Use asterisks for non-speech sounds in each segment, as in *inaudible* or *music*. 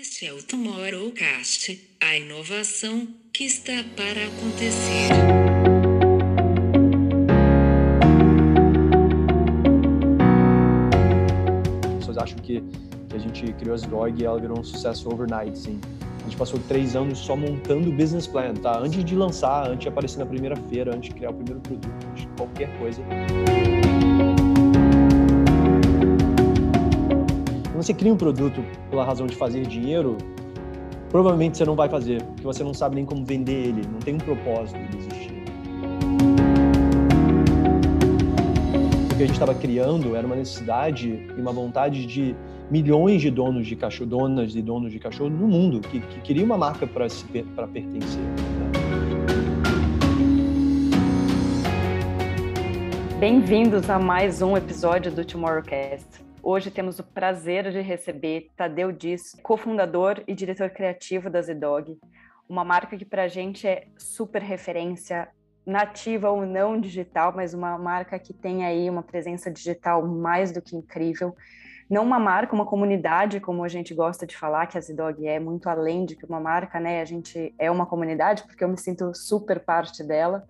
Este é o Tomorrowcast, a inovação que está para acontecer. As pessoas acham que, que a gente criou as Dog e ela virou um sucesso overnight, sim. A gente passou três anos só montando o business plan, tá? Antes de lançar, antes de aparecer na primeira feira, antes de criar o primeiro produto, antes de qualquer coisa. Você cria um produto pela razão de fazer dinheiro, provavelmente você não vai fazer, porque você não sabe nem como vender ele, não tem um propósito de existir. O que a gente estava criando era uma necessidade e uma vontade de milhões de donos de cachorro, donas e donos de cachorro no mundo que, que queriam uma marca para para pertencer. Né? Bem-vindos a mais um episódio do Tomorrowcast. Hoje temos o prazer de receber Tadeu Diz, cofundador e diretor criativo da Zdog, uma marca que para a gente é super referência, nativa ou não digital, mas uma marca que tem aí uma presença digital mais do que incrível. Não uma marca, uma comunidade, como a gente gosta de falar, que a Zdog é muito além de que uma marca, né? A gente é uma comunidade, porque eu me sinto super parte dela.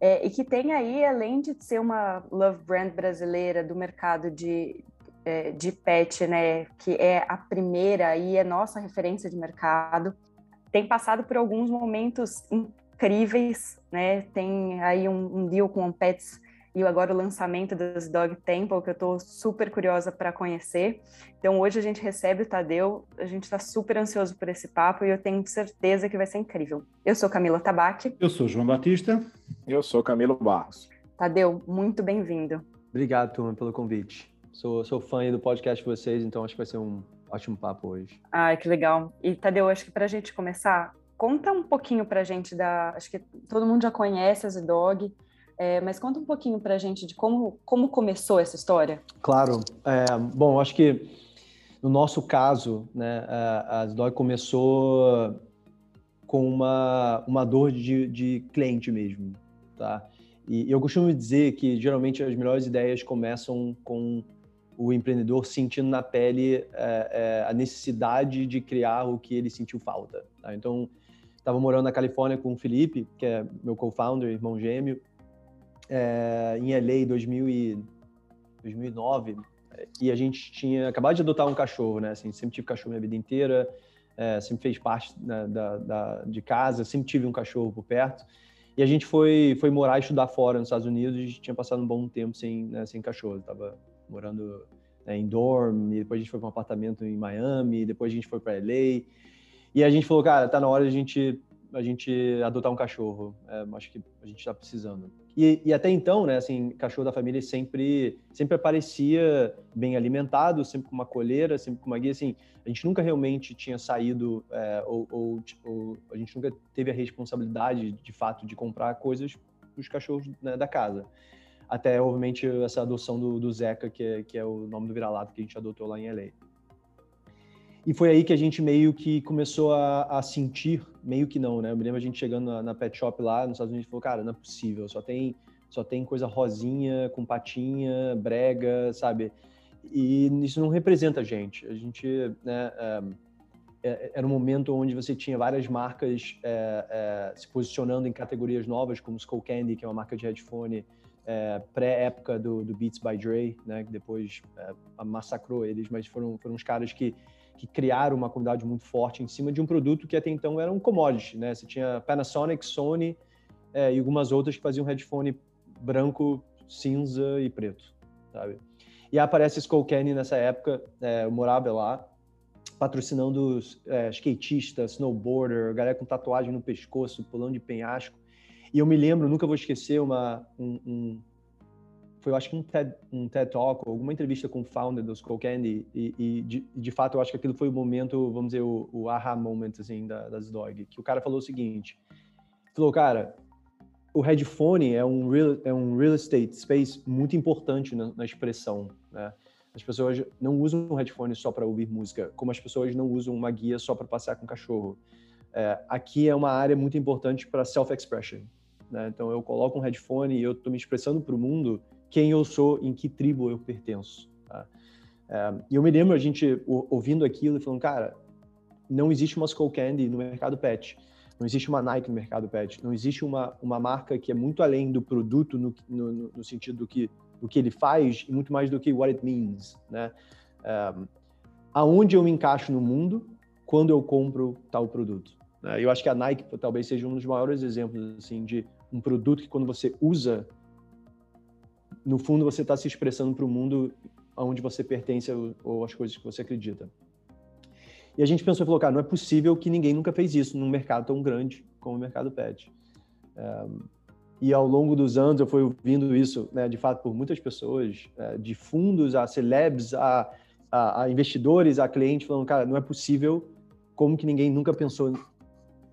É, e que tem aí, além de ser uma love brand brasileira do mercado de, é, de pet, né, que é a primeira e é nossa referência de mercado, tem passado por alguns momentos incríveis, né? Tem aí um, um deal com o Pets e agora o lançamento das Dog Temple, que eu estou super curiosa para conhecer. Então hoje a gente recebe o Tadeu, a gente está super ansioso por esse papo e eu tenho certeza que vai ser incrível. Eu sou Camila Tabaque. Eu sou João Batista. Eu sou Camilo Barros. Tadeu, muito bem-vindo. Obrigado, turma, pelo convite. Sou, sou fã do podcast de vocês, então acho que vai ser um ótimo papo hoje. Ai, que legal. E, Tadeu, acho que para a gente começar, conta um pouquinho para a gente da... Acho que todo mundo já conhece a Zdog, é, mas conta um pouquinho para a gente de como, como começou essa história. Claro. É, bom, acho que no nosso caso, né, a Zdog começou com uma, uma dor de, de cliente mesmo, tá? E eu costumo dizer que geralmente as melhores ideias começam com o empreendedor sentindo na pele é, é, a necessidade de criar o que ele sentiu falta. Tá? Então, estava morando na Califórnia com o Felipe, que é meu co-founder, irmão gêmeo, é, em LA em 2009, e a gente tinha acabado de adotar um cachorro, né? Assim, sempre tive cachorro minha vida inteira, é, sempre fez parte né, da, da, de casa, sempre tive um cachorro por perto. E a gente foi, foi morar e estudar fora nos Estados Unidos e tinha passado um bom tempo sem, né, sem cachorro. Tava morando né, em dorm, depois a gente foi para um apartamento em Miami, depois a gente foi para LA. E a gente falou, cara, tá na hora de a gente, a gente adotar um cachorro. É, acho que a gente está precisando. E, e, até então, né, assim, cachorro da família sempre, sempre aparecia bem alimentado, sempre com uma coleira, sempre com uma guia, assim, a gente nunca realmente tinha saído, é, ou, ou, ou, a gente nunca teve a responsabilidade, de fato, de comprar coisas para os cachorros né, da casa até, obviamente, essa adoção do, do Zeca, que é, que é o nome do vira-lata que a gente adotou lá em LA. E foi aí que a gente meio que começou a, a, sentir, meio que não, né? Eu me lembro a gente chegando na, na, pet shop lá nos Estados Unidos e falou, cara, não é possível, só tem, só tem coisa rosinha, com patinha, brega, sabe? E isso não representa a gente. A gente, né, é, é era um momento onde você tinha várias marcas é, é, se posicionando em categorias novas, como Skull Candy, que é uma marca de headphone, é, pré-época do, do, Beats by Dre, né, que depois é, massacrou eles, mas foram, foram os caras que, que criaram uma comunidade muito forte em cima de um produto que até então era um commodity, né? Você tinha Panasonic, Sony é, e algumas outras que faziam headphone branco, cinza e preto, sabe? E aparece Skullcandy nessa época, é, eu morava lá, patrocinando é, skatistas, snowboarder, galera com tatuagem no pescoço, pulando de penhasco. E eu me lembro, nunca vou esquecer, uma, um, um foi, eu acho que um TED, um TED Talk, alguma entrevista com o founder do Skull Candy, e, e de, de, fato eu acho que aquilo foi o momento, vamos dizer, o, o aha moment, assim, da, das dog, que o cara falou o seguinte, falou, cara, o headphone é um real, é um real estate space muito importante na, na expressão, né? As pessoas não usam um headphone só para ouvir música, como as pessoas não usam uma guia só para passear com o cachorro. É, aqui é uma área muito importante para self-expression, né? Então eu coloco um headphone e eu estou me expressando para o mundo quem eu sou, em que tribo eu pertenço. Tá? É, e eu me lembro a gente ouvindo aquilo e falando, cara, não existe uma Skull Candy no mercado pet. Não existe uma Nike no mercado pet. Não existe uma, uma marca que é muito além do produto no, no, no sentido do que, do que ele faz e muito mais do que what it means, né? Um, aonde eu me encaixo no mundo quando eu compro tal produto. Né? Eu acho que a Nike talvez seja um dos maiores exemplos assim de um produto que quando você usa, no fundo você está se expressando para o mundo aonde você pertence ou as coisas que você acredita. E a gente pensou e falou, cara, não é possível que ninguém nunca fez isso num mercado tão grande como o mercado pet. Um, e ao longo dos anos eu fui ouvindo isso, né, de fato, por muitas pessoas, é, de fundos a celebs, a, a, a, investidores, a clientes, falando, cara, não é possível, como que ninguém nunca pensou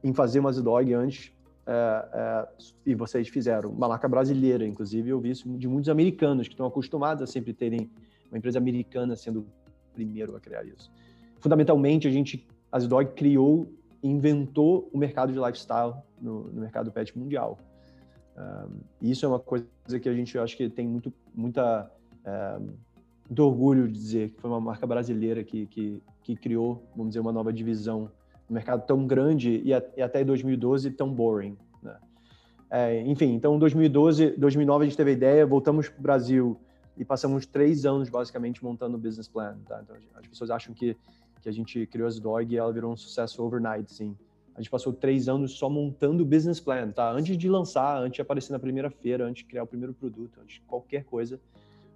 em fazer uma Z-Dog antes é, é, e vocês fizeram. Uma marca brasileira, inclusive, eu vi isso de muitos americanos que estão acostumados a sempre terem uma empresa americana sendo o primeiro a criar isso fundamentalmente, a gente, a Zdog criou inventou o mercado de lifestyle no, no mercado pet mundial. Um, isso é uma coisa que a gente acho que tem muito, muita, um, muito orgulho de dizer que foi uma marca brasileira que, que, que criou, vamos dizer, uma nova divisão no mercado tão grande e, a, e até 2012 tão boring. Né? É, enfim, então 2012, 2009 a gente teve a ideia, voltamos para o Brasil e passamos três anos basicamente montando o business plan. Tá? Então as pessoas acham que que a gente criou as Dog e ela virou um sucesso overnight, sim. A gente passou três anos só montando o business plan, tá? Antes de lançar, antes de aparecer na primeira feira, antes de criar o primeiro produto, antes de qualquer coisa.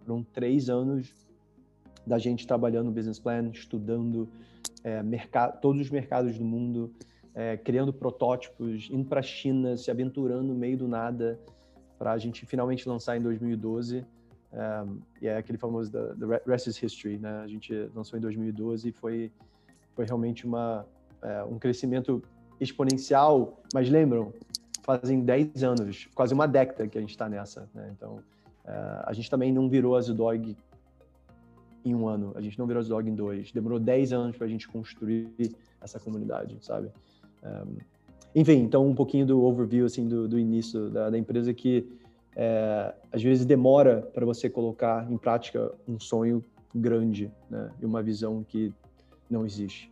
Foram três anos da gente trabalhando business plan, estudando é, todos os mercados do mundo, é, criando protótipos, indo para a China, se aventurando no meio do nada, para a gente finalmente lançar em 2012. Um, e é aquele famoso The Rest is History, né? A gente lançou em 2012 e foi, foi realmente uma, é, um crescimento exponencial, mas lembram, fazem 10 anos, quase uma década que a gente está nessa, né? Então, é, a gente também não virou a Dog em um ano, a gente não virou a Dog em dois, demorou 10 anos para a gente construir essa comunidade, sabe? Um, enfim, então um pouquinho do overview, assim, do, do início da, da empresa que é, às vezes demora para você colocar em prática um sonho grande né? e uma visão que não existe.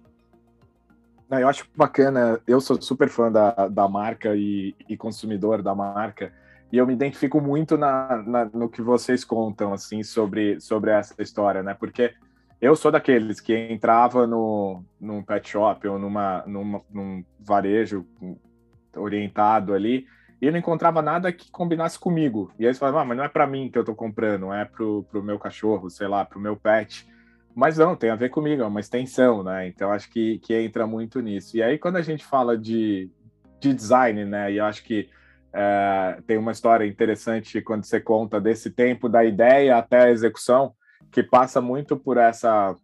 Eu acho bacana, eu sou super fã da, da marca e, e consumidor da marca, e eu me identifico muito na, na, no que vocês contam assim sobre, sobre essa história, né? Porque eu sou daqueles que entrava no, num pet shop ou numa, numa, num varejo orientado ali e não encontrava nada que combinasse comigo. E aí você fala, ah, mas não é para mim que eu tô comprando, é pro, pro meu cachorro, sei lá, pro meu pet. Mas não, tem a ver comigo, é uma extensão, né? Então acho que, que entra muito nisso. E aí quando a gente fala de, de design, né? E eu acho que é, tem uma história interessante quando você conta desse tempo da ideia até a execução, que passa muito por essa,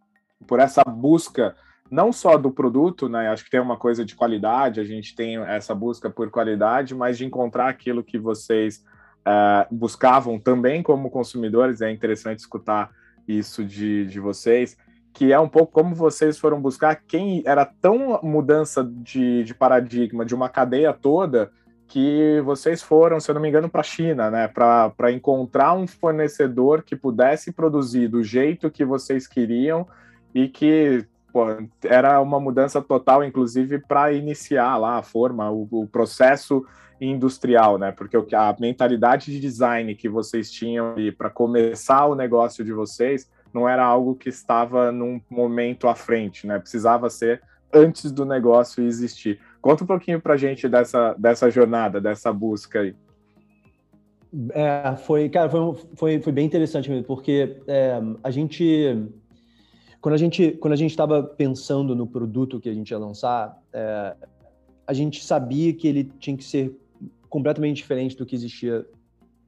por essa busca não só do produto, né? Acho que tem uma coisa de qualidade, a gente tem essa busca por qualidade, mas de encontrar aquilo que vocês uh, buscavam também como consumidores. É interessante escutar isso de, de vocês, que é um pouco como vocês foram buscar quem era tão mudança de, de paradigma de uma cadeia toda que vocês foram, se eu não me engano, para a China, né? Para encontrar um fornecedor que pudesse produzir do jeito que vocês queriam e que pô, era uma mudança total, inclusive, para iniciar lá a forma, o, o, processo industrial, né? Porque a mentalidade de design que vocês tinham para começar o negócio de vocês não era algo que estava num momento à frente, né? Precisava ser antes do negócio existir. Conta um pouquinho para gente dessa, dessa jornada, dessa busca aí. É, foi, cara, foi, foi, foi bem interessante mesmo, porque é, a gente quando a gente quando a gente estava pensando no produto que a gente ia lançar, é, a gente sabia que ele tinha que ser completamente diferente do que existia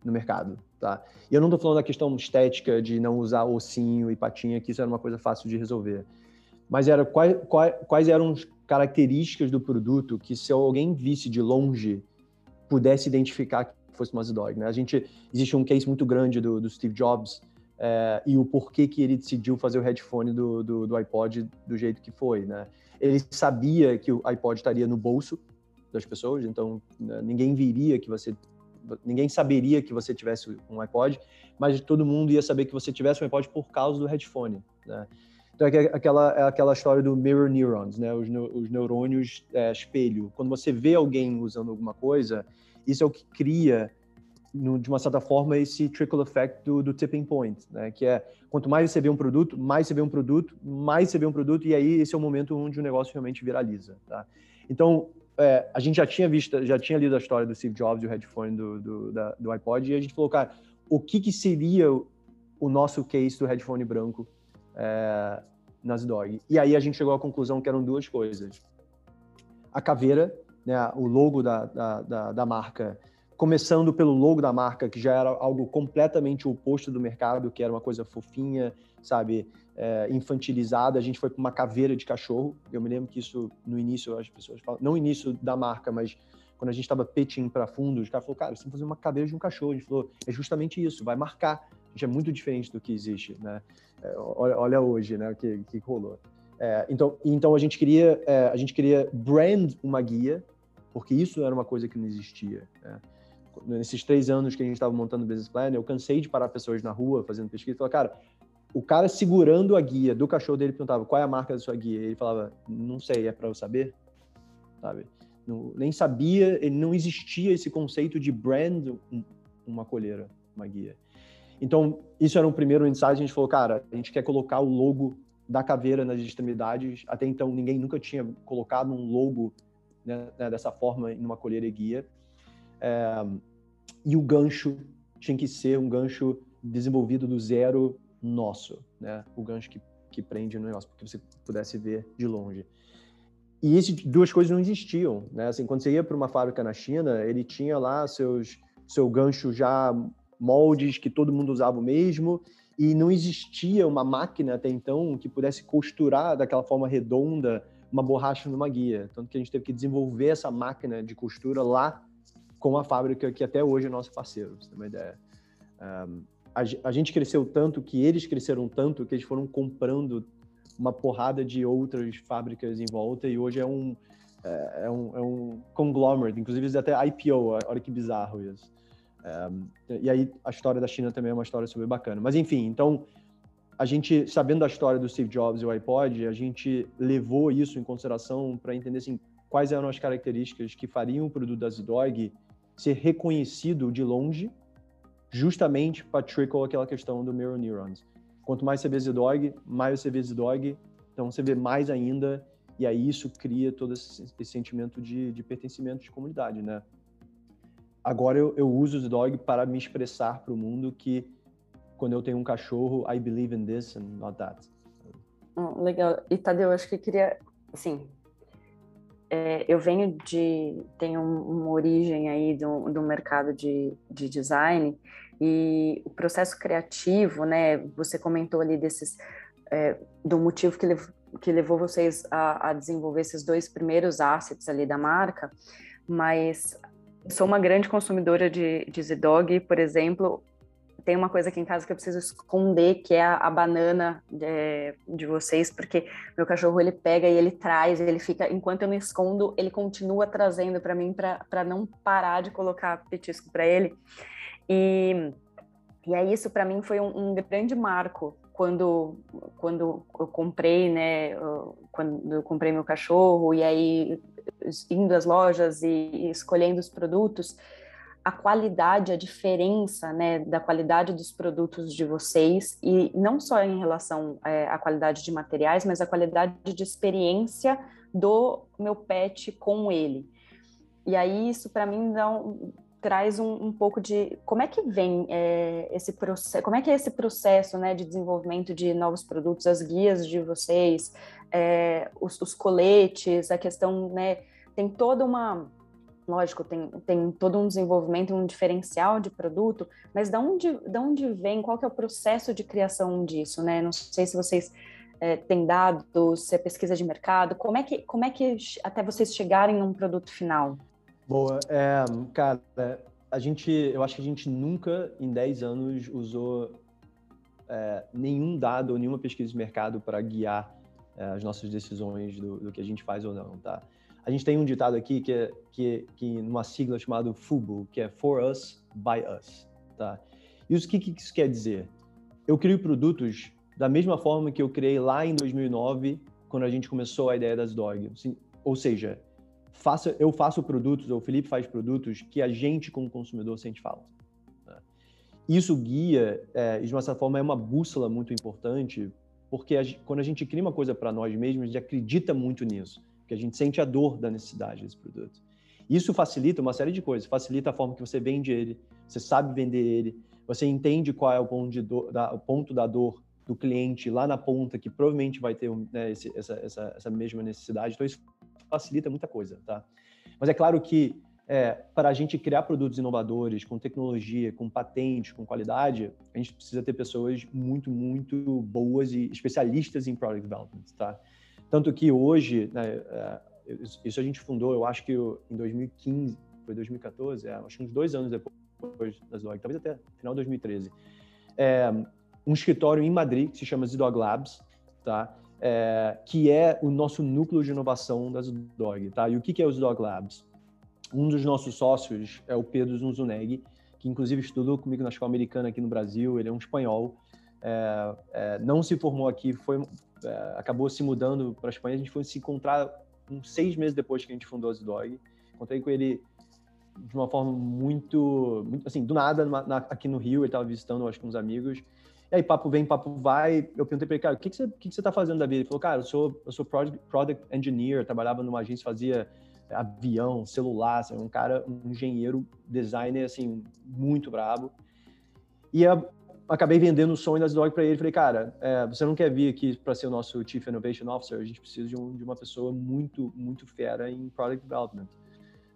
no mercado, tá? E eu não estou falando da questão estética de não usar ossinho e patinha, que isso era uma coisa fácil de resolver. Mas era quais, quais, quais eram as características do produto que se alguém visse de longe pudesse identificar que fosse uma Z-Dog, né? A gente existe um case muito grande do, do Steve Jobs é, e o porquê que ele decidiu fazer o headphone do, do, do, iPod do jeito que foi, né? Ele sabia que o iPod estaria no bolso das pessoas, então né, ninguém viria que você, ninguém saberia que você tivesse um iPod, mas todo mundo ia saber que você tivesse um iPod por causa do headphone, né? Então, é aquela, é aquela história do mirror neurons, né? Os, os neurônios é, espelho. Quando você vê alguém usando alguma coisa, isso é o que cria, no, de uma certa forma, esse trickle effect do, do, tipping point, né? Que é, quanto mais você vê um produto, mais você vê um produto, mais você vê um produto, e aí esse é o momento onde o negócio realmente viraliza, tá? Então, é, a gente já tinha visto, já tinha lido a história do Steve Jobs e o headphone do, do, da, do iPod, e a gente falou, cara, o que, que seria o nosso case do headphone branco é, nas dog? E aí a gente chegou à conclusão que eram duas coisas. A caveira, né, o logo da, da, da, da marca, começando pelo logo da marca, que já era algo completamente oposto do mercado, que era uma coisa fofinha, sabe, é, infantilizada. A gente foi para uma caveira de cachorro. Eu me lembro que isso, no início, as pessoas falam, não início da marca, mas quando a gente estava pitching para fundos, o cara falou, cara, você tem que fazer uma caveira de um cachorro. A gente falou, é justamente isso, vai marcar. Gente é muito diferente do que existe, né? É, olha, olha, hoje, né, o que, que rolou. É, então, então a gente queria, é, a gente queria brand uma guia, porque isso era uma coisa que não existia. Né? Nesses três anos que a gente estava montando o business plan, eu cansei de parar pessoas na rua fazendo pesquisa e falar, cara, o cara segurando a guia do cachorro dele perguntava qual é a marca da sua guia. Ele falava, não sei, é para eu saber, sabe? Não, nem sabia, ele não existia esse conceito de brand uma colheira, uma guia. Então, isso era um primeiro insight, a gente falou, cara, a gente quer colocar o logo da caveira nas extremidades. Até então, ninguém nunca tinha colocado um logo né, né dessa forma em uma colheira e guia. É, e o gancho tinha que ser um gancho desenvolvido do zero nosso, né? O gancho que, que prende no negócio, porque você pudesse ver de longe. E essas duas coisas não existiam, né? Assim, quando você ia para uma fábrica na China, ele tinha lá seus seu gancho já moldes que todo mundo usava o mesmo e não existia uma máquina até então que pudesse costurar daquela forma redonda uma borracha numa guia. Tanto que a gente teve que desenvolver essa máquina de costura lá com a fábrica que até hoje é nosso parceiro, você tem uma ideia. Um, a, a gente cresceu tanto que eles cresceram tanto que eles foram comprando uma porrada de outras fábricas em volta e hoje é um é, é um, é um conglomerate, inclusive até IPO, olha que bizarro isso. É, e aí a história da China também é uma história super bacana. Mas enfim, então a gente, sabendo da história do Steve Jobs e o iPod, a gente levou isso em consideração para entender assim, quais eram as características que fariam o produto da Z-Dog ser reconhecido de longe justamente para trickle aquela questão do mirror neurons. Quanto mais você vê Z-Dog, mais você vê Z-Dog, então você vê mais ainda, e aí isso cria todo esse, esse sentimento de, de, pertencimento de comunidade, né? Agora eu, eu uso o Z-Dog para me expressar para o mundo que quando eu tenho um cachorro, I believe in this and not that. Oh, legal. E Tadeu, acho que queria, assim, é, eu venho de tenho uma origem aí do, do mercado de, de design e o processo criativo, né? Você comentou ali desses é, do motivo que, lev, que levou vocês a, a, desenvolver esses dois primeiros assets ali da marca, mas sou uma grande consumidora de, de Zedog, por exemplo, tem uma coisa aqui em casa que eu preciso esconder, que é a, a banana de, é, de, vocês, porque meu cachorro ele pega e ele traz, ele fica, enquanto eu me escondo, ele continua trazendo para mim para não parar de colocar petisco para ele. E, e aí isso para mim foi um, um, grande marco quando quando eu comprei, né, quando eu comprei meu cachorro e aí indo às lojas e, escolhendo os produtos, a qualidade, a diferença né, da qualidade dos produtos de vocês, e não só em relação é, à qualidade de materiais, mas a qualidade de experiência do meu pet com ele. E aí isso para mim dá um, traz um, um, pouco de como é que vem é, esse processo, como é que é esse processo né, de desenvolvimento de novos produtos, as guias de vocês, é, os, os coletes, a questão, né, tem toda uma lógico, tem, tem todo um desenvolvimento, um diferencial de produto, mas da onde, da onde vem, qual que é o processo de criação disso, né? Não sei se vocês é, têm dados, se é pesquisa de mercado, como é que, como é que até vocês chegarem num produto final? Boa, é, cara, a gente, eu acho que a gente nunca em 10 anos usou é, nenhum dado ou nenhuma pesquisa de mercado para guiar é, as nossas decisões do, do que a gente faz ou não, tá? A gente tem um ditado aqui que é que, que numa sigla chamada FUBU, que é For Us, By Us, tá? E o que, que isso quer dizer? Eu crio produtos da mesma forma que eu criei lá em 2009, quando a gente começou a ideia das Dog. Ou seja, faça, eu faço produtos, ou o Felipe faz produtos que a gente, como consumidor, sente falta. Né? Isso guia, é, de uma certa forma, é uma bússola muito importante, porque a, quando a gente cria uma coisa para nós mesmos, a gente acredita muito nisso, porque a gente sente a dor da necessidade desse produto. Isso facilita uma série de coisas, facilita a forma que você vende ele, você sabe vender ele, você entende qual é o ponto, de da, o ponto da dor do cliente lá na ponta, que provavelmente vai ter né, esse, essa, essa, essa mesma necessidade. Então, isso facilita muita coisa, tá? Mas é claro que é, para a gente criar produtos inovadores, com tecnologia, com patentes, com qualidade, a gente precisa ter pessoas muito, muito boas e especialistas em product development, tá? Tanto que hoje, né, é, isso a gente fundou, eu acho que em 2015, foi 2014, é, acho que uns dois anos depois das Dog, talvez até final de 2013. É, um escritório em Madrid que se chama Zdog Labs, tá? É, que é o nosso núcleo de inovação das Dog, tá? E o que, é o Zdog Labs? Um dos nossos sócios é o Pedro Zunzuneg, que inclusive estudou comigo na escola americana aqui no Brasil. Ele é um espanhol, é, é, não se formou aqui, foi, é, acabou se mudando para a Espanha. A gente foi se encontrar uns seis meses depois que a gente fundou a Zdog. Encontrei com ele de uma forma muito, muito assim, do nada, na, aqui no Rio. Ele estava visitando, acho que uns amigos. E aí, papo vem, papo vai. Eu perguntei para ele, cara, o que, que, você, que, que você tá fazendo da vida? Ele falou, cara, eu sou, eu sou product, product engineer, trabalhava numa agência, fazia avião, celular, assim, um cara, um engenheiro, designer, assim, muito brabo. E eu acabei vendendo o sonho das Dog para ele. Falei, cara, é, você não quer vir aqui para ser o nosso Chief Innovation Officer? A gente precisa de, um, de uma pessoa muito, muito fera em Product Development.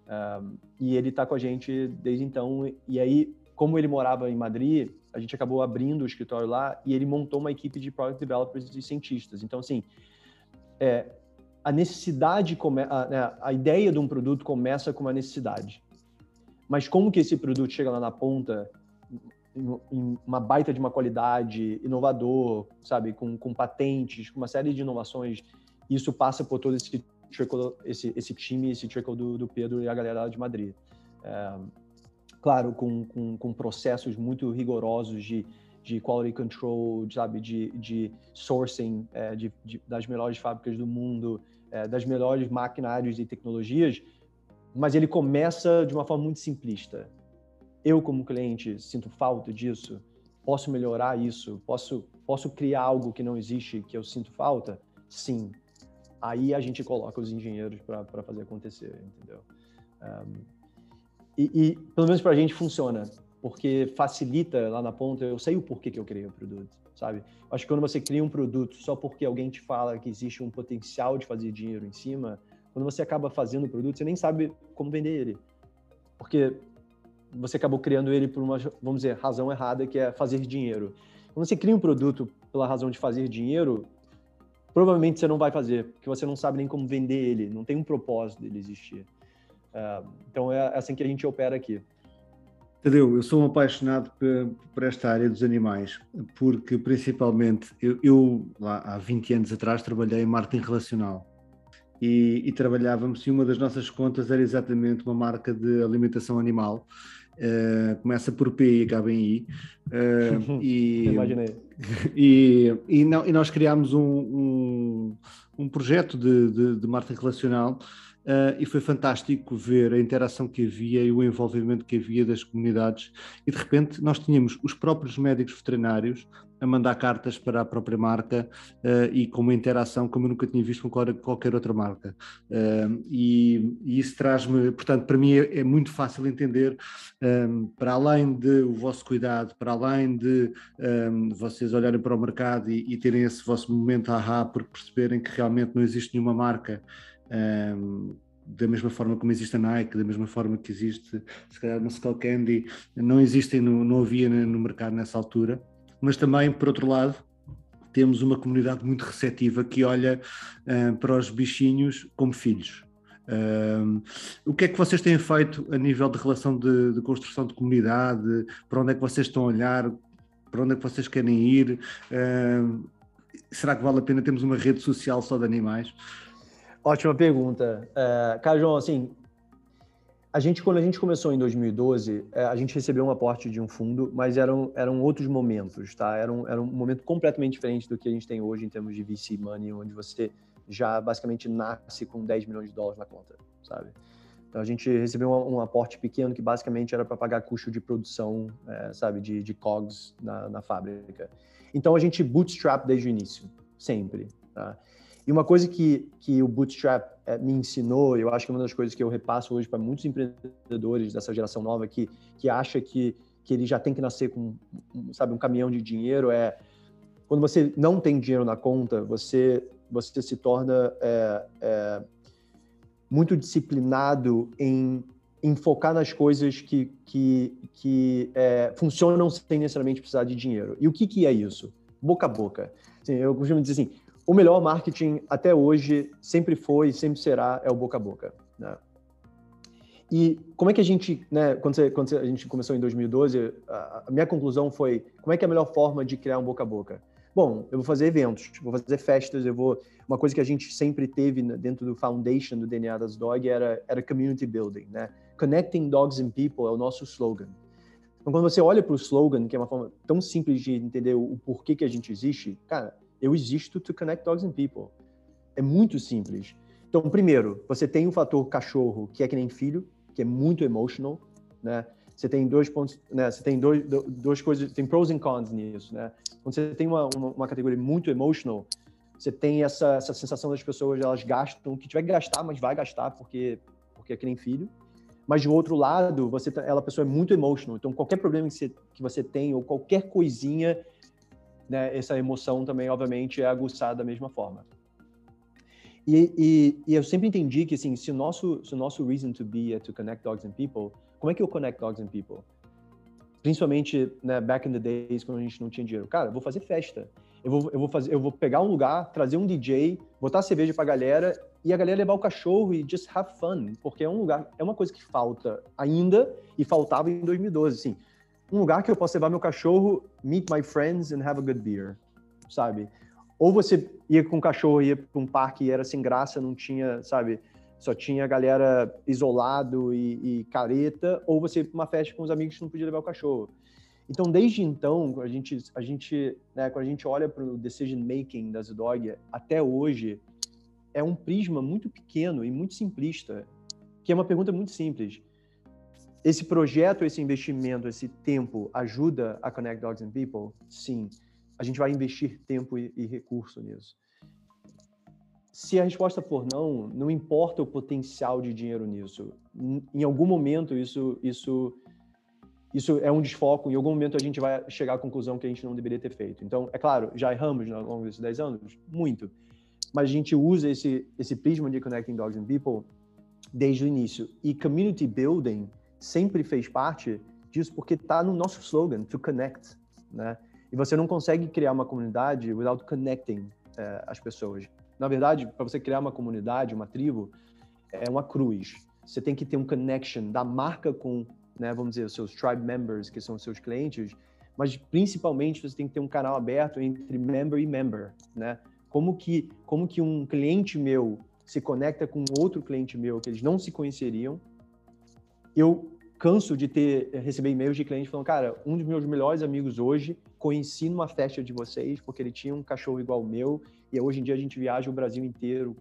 Um, e ele está com a gente desde então. E aí, como ele morava em Madrid, a gente acabou abrindo o escritório lá e ele montou uma equipe de product developers e cientistas. Então, assim, é, a necessidade, come, a, né, a, ideia de um produto começa com uma necessidade. Mas como que esse produto chega lá na ponta, em, uma baita de uma qualidade, inovador, sabe, com, com patentes, com uma série de inovações, isso passa por todo esse trickle, esse, esse time, esse trickle do, do Pedro e a galera de Madrid. É, claro, com, com, com processos muito rigorosos de, de quality control, sabe, de, de sourcing é, de, de, das melhores fábricas do mundo, é, das melhores maquinários e tecnologias, mas ele começa de uma forma muito simplista. Eu, como cliente, sinto falta disso, posso melhorar isso, posso, posso criar algo que não existe, que eu sinto falta? Sim. Aí a gente coloca os engenheiros para fazer acontecer, entendeu? Um, e, e pelo menos para a gente funciona, porque facilita lá na ponta, eu sei o porquê que eu criei o produto, sabe? Acho que quando você cria um produto só porque alguém te fala que existe um potencial de fazer dinheiro em cima, quando você acaba fazendo o produto, você nem sabe como vender ele. Porque você acabou criando ele por uma, vamos dizer, razão errada, que é fazer dinheiro. Quando você cria um produto pela razão de fazer dinheiro, provavelmente você não vai fazer, porque você não sabe nem como vender ele, não tem um propósito dele existir. Ah, então é assim que a gente opera aqui. Tadeu, eu sou um apaixonado por, esta área dos animais, porque principalmente eu, eu, lá há 20 anos atrás trabalhei em marketing relacional e, e, trabalhávamos e uma das nossas contas era exatamente uma marca de alimentação animal. Uh, começa por P e acaba em I. Uh, e, *laughs* Imaginei. *laughs* E, e, não, e, nós criámos um, um, um projeto de, de, de marketing relacional Uh, e foi fantástico ver a interação que havia e o envolvimento que havia das comunidades. E de repente nós tínhamos os próprios médicos veterinários a mandar cartas para a própria marca uh, e com uma interação como eu nunca tinha visto com qualquer outra marca. Uh, e, e, isso traz-me, portanto, para mim é, é muito fácil entender, um, para além de o vosso cuidado, para além de um, vocês olharem para o mercado e, e terem esse vosso momento ahá, porque perceberem que realmente não existe nenhuma marca um, da mesma forma como existe a Nike, da mesma forma que existe, se calhar, uma Candy, não existem, no, não havia no mercado nessa altura, mas também, por outro lado, temos uma comunidade muito receptiva que olha uh, para os bichinhos como filhos. O que é que vocês têm feito a nível de relação de, de, construção de comunidade? Para onde é que vocês estão a olhar? Para onde é que vocês querem ir? Será que vale a pena termos uma rede social só de animais? Ótima pergunta. Cara, João, assim, A gente, quando a gente começou em 2012, é, a gente recebeu um aporte de um fundo, mas eram, eram outros momentos, tá? Era um, era um momento completamente diferente do que a gente tem hoje em termos de VC money, onde você já basicamente nasce com 10 milhões de dólares na conta, sabe? Então a gente recebeu um, um aporte pequeno que basicamente era para pagar custo de produção, é, sabe, de, de COGS na, na fábrica. Então a gente bootstrap desde o início, sempre, tá? E uma coisa que, que o Bootstrap é, me ensinou, eu acho que é uma das coisas que eu repasso hoje para muitos empreendedores dessa geração nova que, que acha que, que ele já tem que nascer com, sabe, um caminhão de dinheiro, é quando você não tem dinheiro na conta, você, você se torna é, é, muito disciplinado em, em focar nas coisas que, que, que é, funcionam sem necessariamente precisar de dinheiro. E o que, que é isso? Boca a boca. Assim, eu costumo dizer assim, o melhor marketing até hoje sempre foi e sempre será é o boca a boca. Né? E como é que a gente, né, quando, você, quando a gente começou em 2012, a, minha conclusão foi, como é que é a melhor forma de criar um boca a boca? Bom, eu vou fazer eventos, vou fazer festas, eu vou... Uma coisa que a gente sempre teve dentro do foundation do DNA das Dog era, era community building, né? Connecting Dogs and People é o nosso slogan. Então, quando você olha para o slogan, que é uma forma tão simples de entender o, o porquê que a gente existe, cara, eu existo to connect dogs and people. É muito simples. Então, primeiro, você tem o fator cachorro, que é que nem filho, que é muito emotional, né? Você tem dois pontos, né? Você tem dois, duas coisas, tem pros and cons nisso, né? Quando você tem uma, uma, uma categoria muito emotional, você tem essa, essa sensação das pessoas, elas gastam, o que tiver que gastar, mas vai gastar porque, porque é que nem filho. Mas de outro lado, você tá, ela a pessoa é muito emotional, então qualquer problema que você, que você tem ou qualquer coisinha né, essa emoção também, obviamente, é aguçada da mesma forma. E, e, e, eu sempre entendi que, assim, se o, nosso, se o nosso reason to be é to connect dogs and people, como é que eu connect dogs and people? Principalmente, né, back in the days, quando a gente não tinha dinheiro. Cara, eu vou fazer festa. Eu vou, eu vou, fazer, eu vou pegar um lugar, trazer um DJ, botar cerveja pra galera e a galera levar o cachorro e just have fun. Porque é um lugar, é uma coisa que falta ainda e faltava em 2012, assim um lugar que eu posso levar meu cachorro, meet my friends and have a good beer, sabe? Ou você ia com o cachorro, ia para um parque e era sem graça, não tinha, sabe? Só tinha galera isolado e, e careta, ou você ia para uma festa com os amigos que não podia levar o cachorro. Então, desde então, a gente, a gente, né, quando a gente olha para o decision making das dog até hoje, é um prisma muito pequeno e muito simplista, que é uma pergunta muito simples esse projeto, esse investimento, esse tempo ajuda a Connect Dogs and People? Sim. A gente vai investir tempo e, e recurso nisso. Se a resposta for não, não importa o potencial de dinheiro nisso. Em algum momento isso isso isso é um desfoco, em algum momento a gente vai chegar à conclusão que a gente não deveria ter feito. Então, é claro, já erramos ao longo desses 10 anos, muito. Mas a gente usa esse esse prisma de Connecting Dogs and People desde o início. E community building sempre fez parte disso porque está no nosso slogan, to connect, né? E você não consegue criar uma comunidade without connecting é, as pessoas. Na verdade, para você criar uma comunidade, uma tribo, é uma cruz. Você tem que ter um connection da marca com, né, vamos dizer, os seus tribe members, que são os seus clientes, mas principalmente você tem que ter um canal aberto entre member e member, né? Como que, como que um cliente meu se conecta com outro cliente meu que eles não se conheceriam eu canso de ter eh, receber e-mails de clientes falando, cara, um dos meus melhores amigos hoje conheci numa festa de vocês porque ele tinha um cachorro igual o meu e hoje em dia a gente viaja o Brasil inteiro.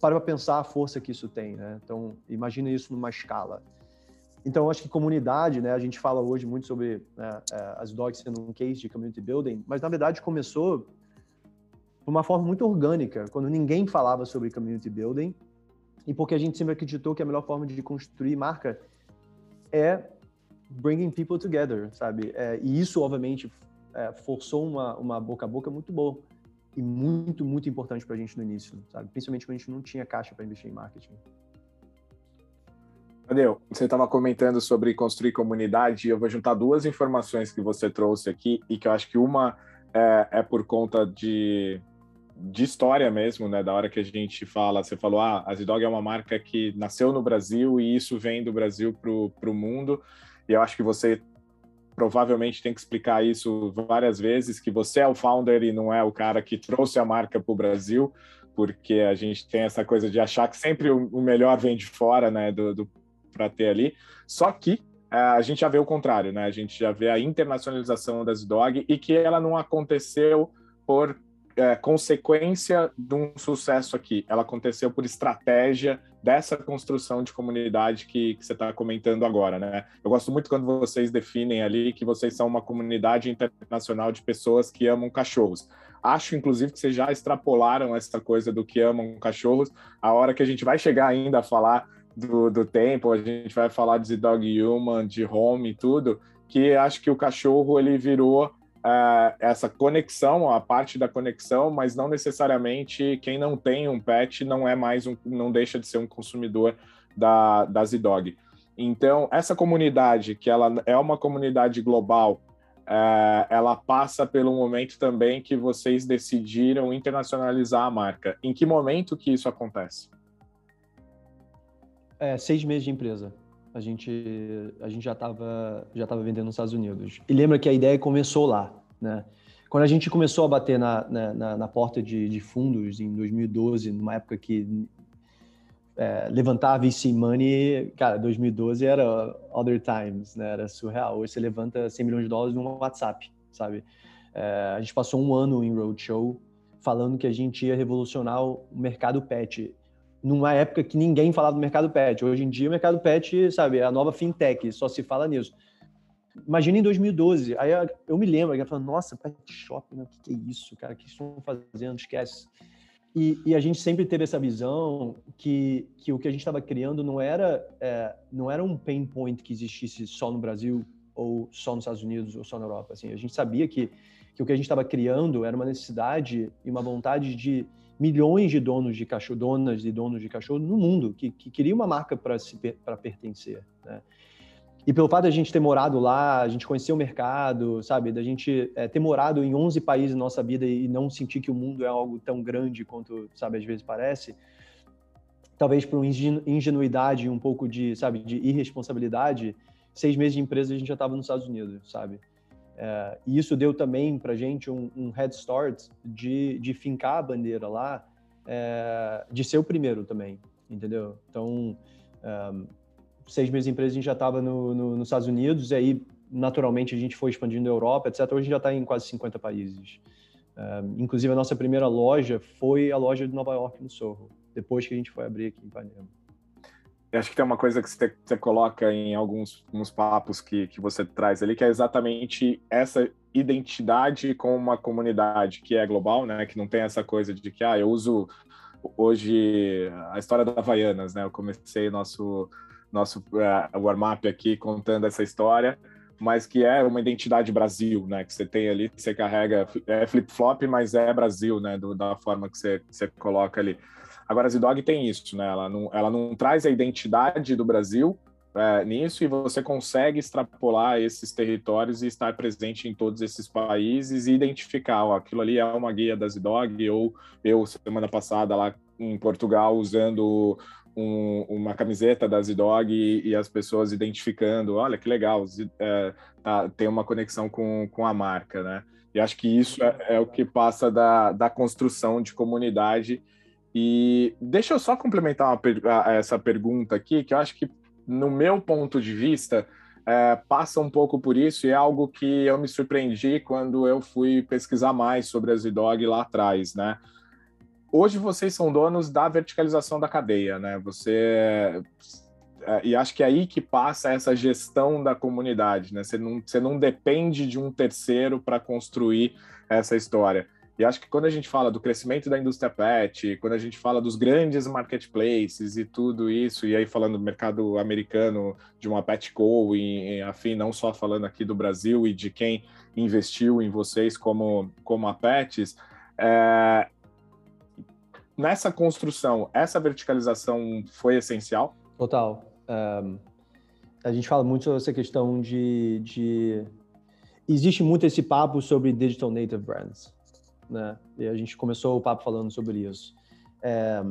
Para pensar a força que isso tem, né? Então, imagina isso numa escala. Então, acho que comunidade, né? A gente fala hoje muito sobre né, eh, as dogs sendo um case de community building, mas na verdade começou de uma forma muito orgânica, quando ninguém falava sobre community building e porque a gente sempre acreditou que a melhor forma de construir marca é bringing people together, sabe? É, e isso, obviamente, é, forçou uma, uma boca a boca muito boa e muito, muito importante para a gente no início, sabe? Principalmente quando a gente não tinha caixa para investir em marketing. Daniel, você estava comentando sobre construir comunidade eu vou juntar duas informações que você trouxe aqui e que eu acho que uma é, é por conta de de história mesmo, né? Da hora que a gente fala, você falou, ah, a Zidog é uma marca que nasceu no Brasil e isso vem do Brasil para o mundo. E eu acho que você provavelmente tem que explicar isso várias vezes, que você é o founder e não é o cara que trouxe a marca para o Brasil, porque a gente tem essa coisa de achar que sempre o melhor vem de fora, né? Do, do ter ali. Só que é, a gente já vê o contrário, né? A gente já vê a internacionalização da Zdog e que ela não aconteceu por é, consequência de um sucesso aqui. Ela aconteceu por estratégia dessa construção de comunidade que, que você está comentando agora, né? Eu gosto muito quando vocês definem ali que vocês são uma comunidade internacional de pessoas que amam cachorros. Acho, inclusive, que vocês já extrapolaram essa coisa do que amam cachorros. A hora que a gente vai chegar ainda a falar do, do tempo, a gente vai falar de Dog Human, de Home e tudo, que acho que o cachorro ele virou uh, essa conexão, a parte da conexão, mas não necessariamente quem não tem um pet não é mais um, não deixa de ser um consumidor da, da Z-Dog. Então, essa comunidade, que ela é uma comunidade global, uh, ela passa pelo momento também que vocês decidiram internacionalizar a marca. Em que momento que isso acontece? É, seis meses de empresa a gente, a gente já estava já tava vendendo nos Estados Unidos. E lembra que a ideia começou lá, né? Quando a gente começou a bater na, na, na porta de, de, fundos em 2012, numa época que é, levantar VC Money, cara, 2012 era other times, né? Era surreal. Hoje você levanta 100 milhões de dólares no WhatsApp, sabe? É, a gente passou um ano em roadshow falando que a gente ia revolucionar o mercado pet numa época que ninguém falava do mercado pet. Hoje em dia, o mercado pet, sabe, é a nova fintech, só se fala nisso. Imagina em 2012, aí eu me lembro, eu falando, nossa, pet shop, o que, que, é isso, cara, o que estão fazendo, esquece. E, e, a gente sempre teve essa visão que, que o que a gente estava criando não era, é, não era um pain point que existisse só no Brasil, ou só nos Estados Unidos, ou só na Europa. Assim, a gente sabia que, que o que a gente estava criando era uma necessidade e uma vontade de, milhões de donos de cachorro, donas e donos de cachorro no mundo que, que queriam uma marca para pertencer. Né? E pelo fato de a gente ter morado lá, a gente conhecer o mercado, sabe, da gente é, ter morado em 11 países na nossa vida e não sentir que o mundo é algo tão grande quanto, sabe, às vezes parece, talvez por ingenuidade, um pouco de, sabe, de irresponsabilidade, seis meses de empresa a gente já estava nos Estados Unidos, sabe? É, e isso deu também para a gente um, um, head start de, de fincar a bandeira lá, é, de ser o primeiro também, entendeu? Então, um, seis meses de empresa a gente já estava no, no, nos Estados Unidos, e aí, naturalmente, a gente foi expandindo a Europa, etc. Hoje a gente já está em quase 50 países. Um, inclusive, a nossa primeira loja foi a loja de Nova York, no Sorro, depois que a gente foi abrir aqui em Ipanema. Acho que tem uma coisa que você, você coloca em alguns, papos que, que você traz ali, que é exatamente essa identidade com uma comunidade que é global, né? Que não tem essa coisa de que, ah, eu uso hoje a história da Havaianas, né? Eu comecei nosso, nosso uh, warm-up aqui contando essa história, mas que é uma identidade Brasil, né? Que você tem ali, você carrega, é flip-flop, mas é Brasil, né? Do, da forma que você, você coloca ali. Agora, a Zidog tem isso, né? Ela não, ela não traz a identidade do Brasil é, nisso e você consegue extrapolar esses territórios e estar presente em todos esses países e identificar, ó, aquilo ali é uma guia da Zidog, ou eu, semana passada, lá em Portugal, usando um, uma camiseta da Zidog e, e, as pessoas identificando, olha que legal, é, tá, tem uma conexão com, com a marca, né? E acho que isso é, é o que passa da, da construção de comunidade e deixa eu só complementar uma, essa pergunta aqui, que eu acho que, no meu ponto de vista, é, passa um pouco por isso e é algo que eu me surpreendi quando eu fui pesquisar mais sobre a Zidog lá atrás, né? Hoje vocês são donos da verticalização da cadeia, né? Você é, e acho que é aí que passa essa gestão da comunidade, né? Você não, você não depende de um terceiro para construir essa história. E acho que quando a gente fala do crescimento da indústria pet, quando a gente fala dos grandes marketplaces e tudo isso, e aí falando do mercado americano, de uma Petco e, e afim, não só falando aqui do Brasil e de quem investiu em vocês como, como a Pets, é, nessa construção, essa verticalização foi essencial? Total. Um, a gente fala muito sobre essa questão de, de... Existe muito esse papo sobre digital native brands né? E a gente começou o papo falando sobre isso. É,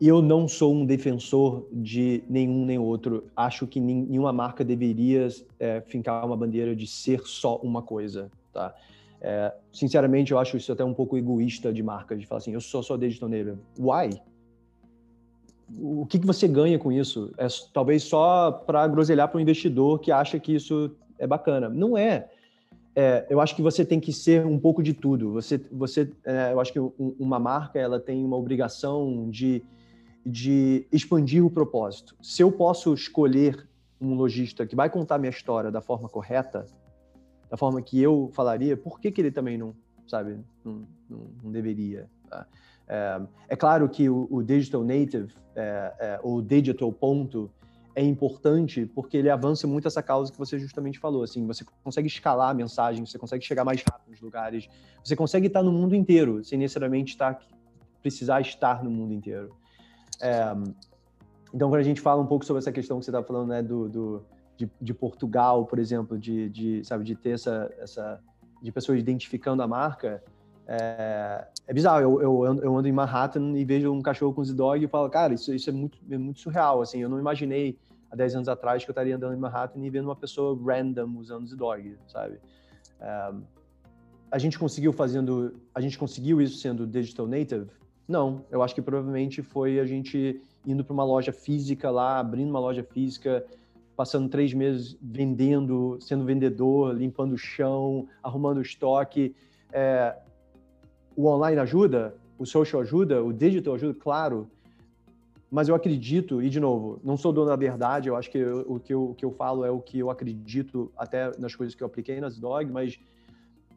eu não sou um defensor de nenhum nem outro. Acho que nenhuma marca deveria é, fincar uma bandeira de ser só uma coisa, tá? É, sinceramente, eu acho isso até um pouco egoísta de marca, de falar assim, eu sou só digital native. Why? o que, que você ganha com isso? É talvez só para groselhar para um investidor que acha que isso é bacana. Não é. É. eu acho que você tem que ser um pouco de tudo. Você, você, é, eu acho que uma marca ela tem uma obrigação de, de expandir o propósito. Se eu posso escolher um lojista que vai contar minha história da forma correta, da forma que eu falaria, por que, que ele também não, sabe, não, não, não deveria? Tá? É, é, claro que o, o digital native, é, é, o digital ponto, é importante porque ele avança muito essa causa que você justamente falou. Assim, você consegue escalar a mensagem, você consegue chegar mais rápido nos lugares, você consegue estar no mundo inteiro sem necessariamente estar, precisar estar no mundo inteiro. É, então, quando a gente fala um pouco sobre essa questão que você estava falando, né, do, do de, de, Portugal, por exemplo, de, de, sabe, de ter essa, essa de pessoas identificando a marca, é, é bizarro. Eu, eu, eu ando em Manhattan e vejo um cachorro com dog e falo, cara, isso, isso é, muito, é muito surreal. Assim, eu não imaginei há 10 anos atrás que eu estaria andando em Manhattan e vendo uma pessoa random usando dog, sabe? A gente conseguiu fazendo, a gente conseguiu isso sendo digital native? Não, eu acho que provavelmente foi a gente indo para uma loja física lá, abrindo uma loja física, passando três meses vendendo, sendo vendedor, limpando o chão, arrumando o estoque. É, o online ajuda, o social ajuda, o digital ajuda, claro. Mas eu acredito, e de novo, não sou dono da verdade, eu acho que eu, o, que eu, que eu falo é o que eu acredito, até nas coisas que eu apliquei nas dog, mas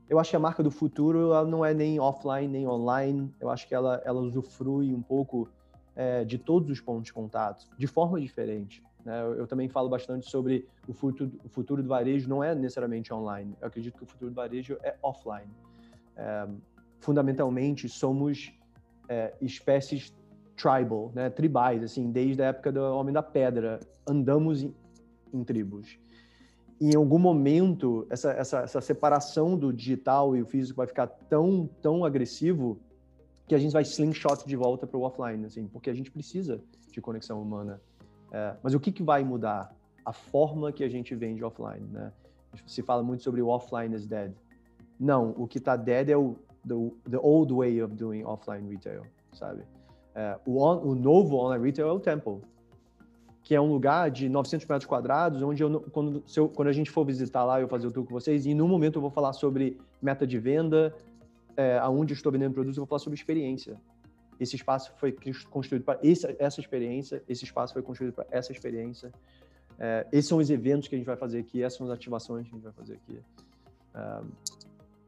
eu acho que a marca do futuro ela não é nem offline nem online. Eu acho que ela, ela usufrui um pouco é, de todos os pontos de contato, de forma diferente. Né? Eu, eu, também falo bastante sobre o futuro, o futuro do varejo não é necessariamente online. Eu acredito que o futuro do varejo é offline. É, fundamentalmente, somos é, espécies tribal, né? tribais, assim, desde a época do Homem da Pedra. Andamos em, em tribos. E em algum momento, essa, essa, essa separação do digital e o físico vai ficar tão, tão agressivo que a gente vai slingshot de volta para o offline, assim, porque a gente precisa de conexão humana. É, mas o que, que vai mudar? A forma que a gente vende offline, né? Se fala muito sobre o offline is dead. Não, o que está dead é o the, the, old way of doing offline retail, sabe? É, o, on, o, novo online retail é o Temple, que é um lugar de 900 metros quadrados, onde eu, quando, eu, quando a gente for visitar lá, eu fazer o tour com vocês, e no momento eu vou falar sobre meta de venda, é, aonde estou vendendo produtos, eu vou falar sobre experiência. Esse espaço foi construído para essa, essa experiência, esse espaço foi construído para essa experiência. É, esses são os eventos que a gente vai fazer aqui, essas são as ativações que a gente vai fazer aqui. É,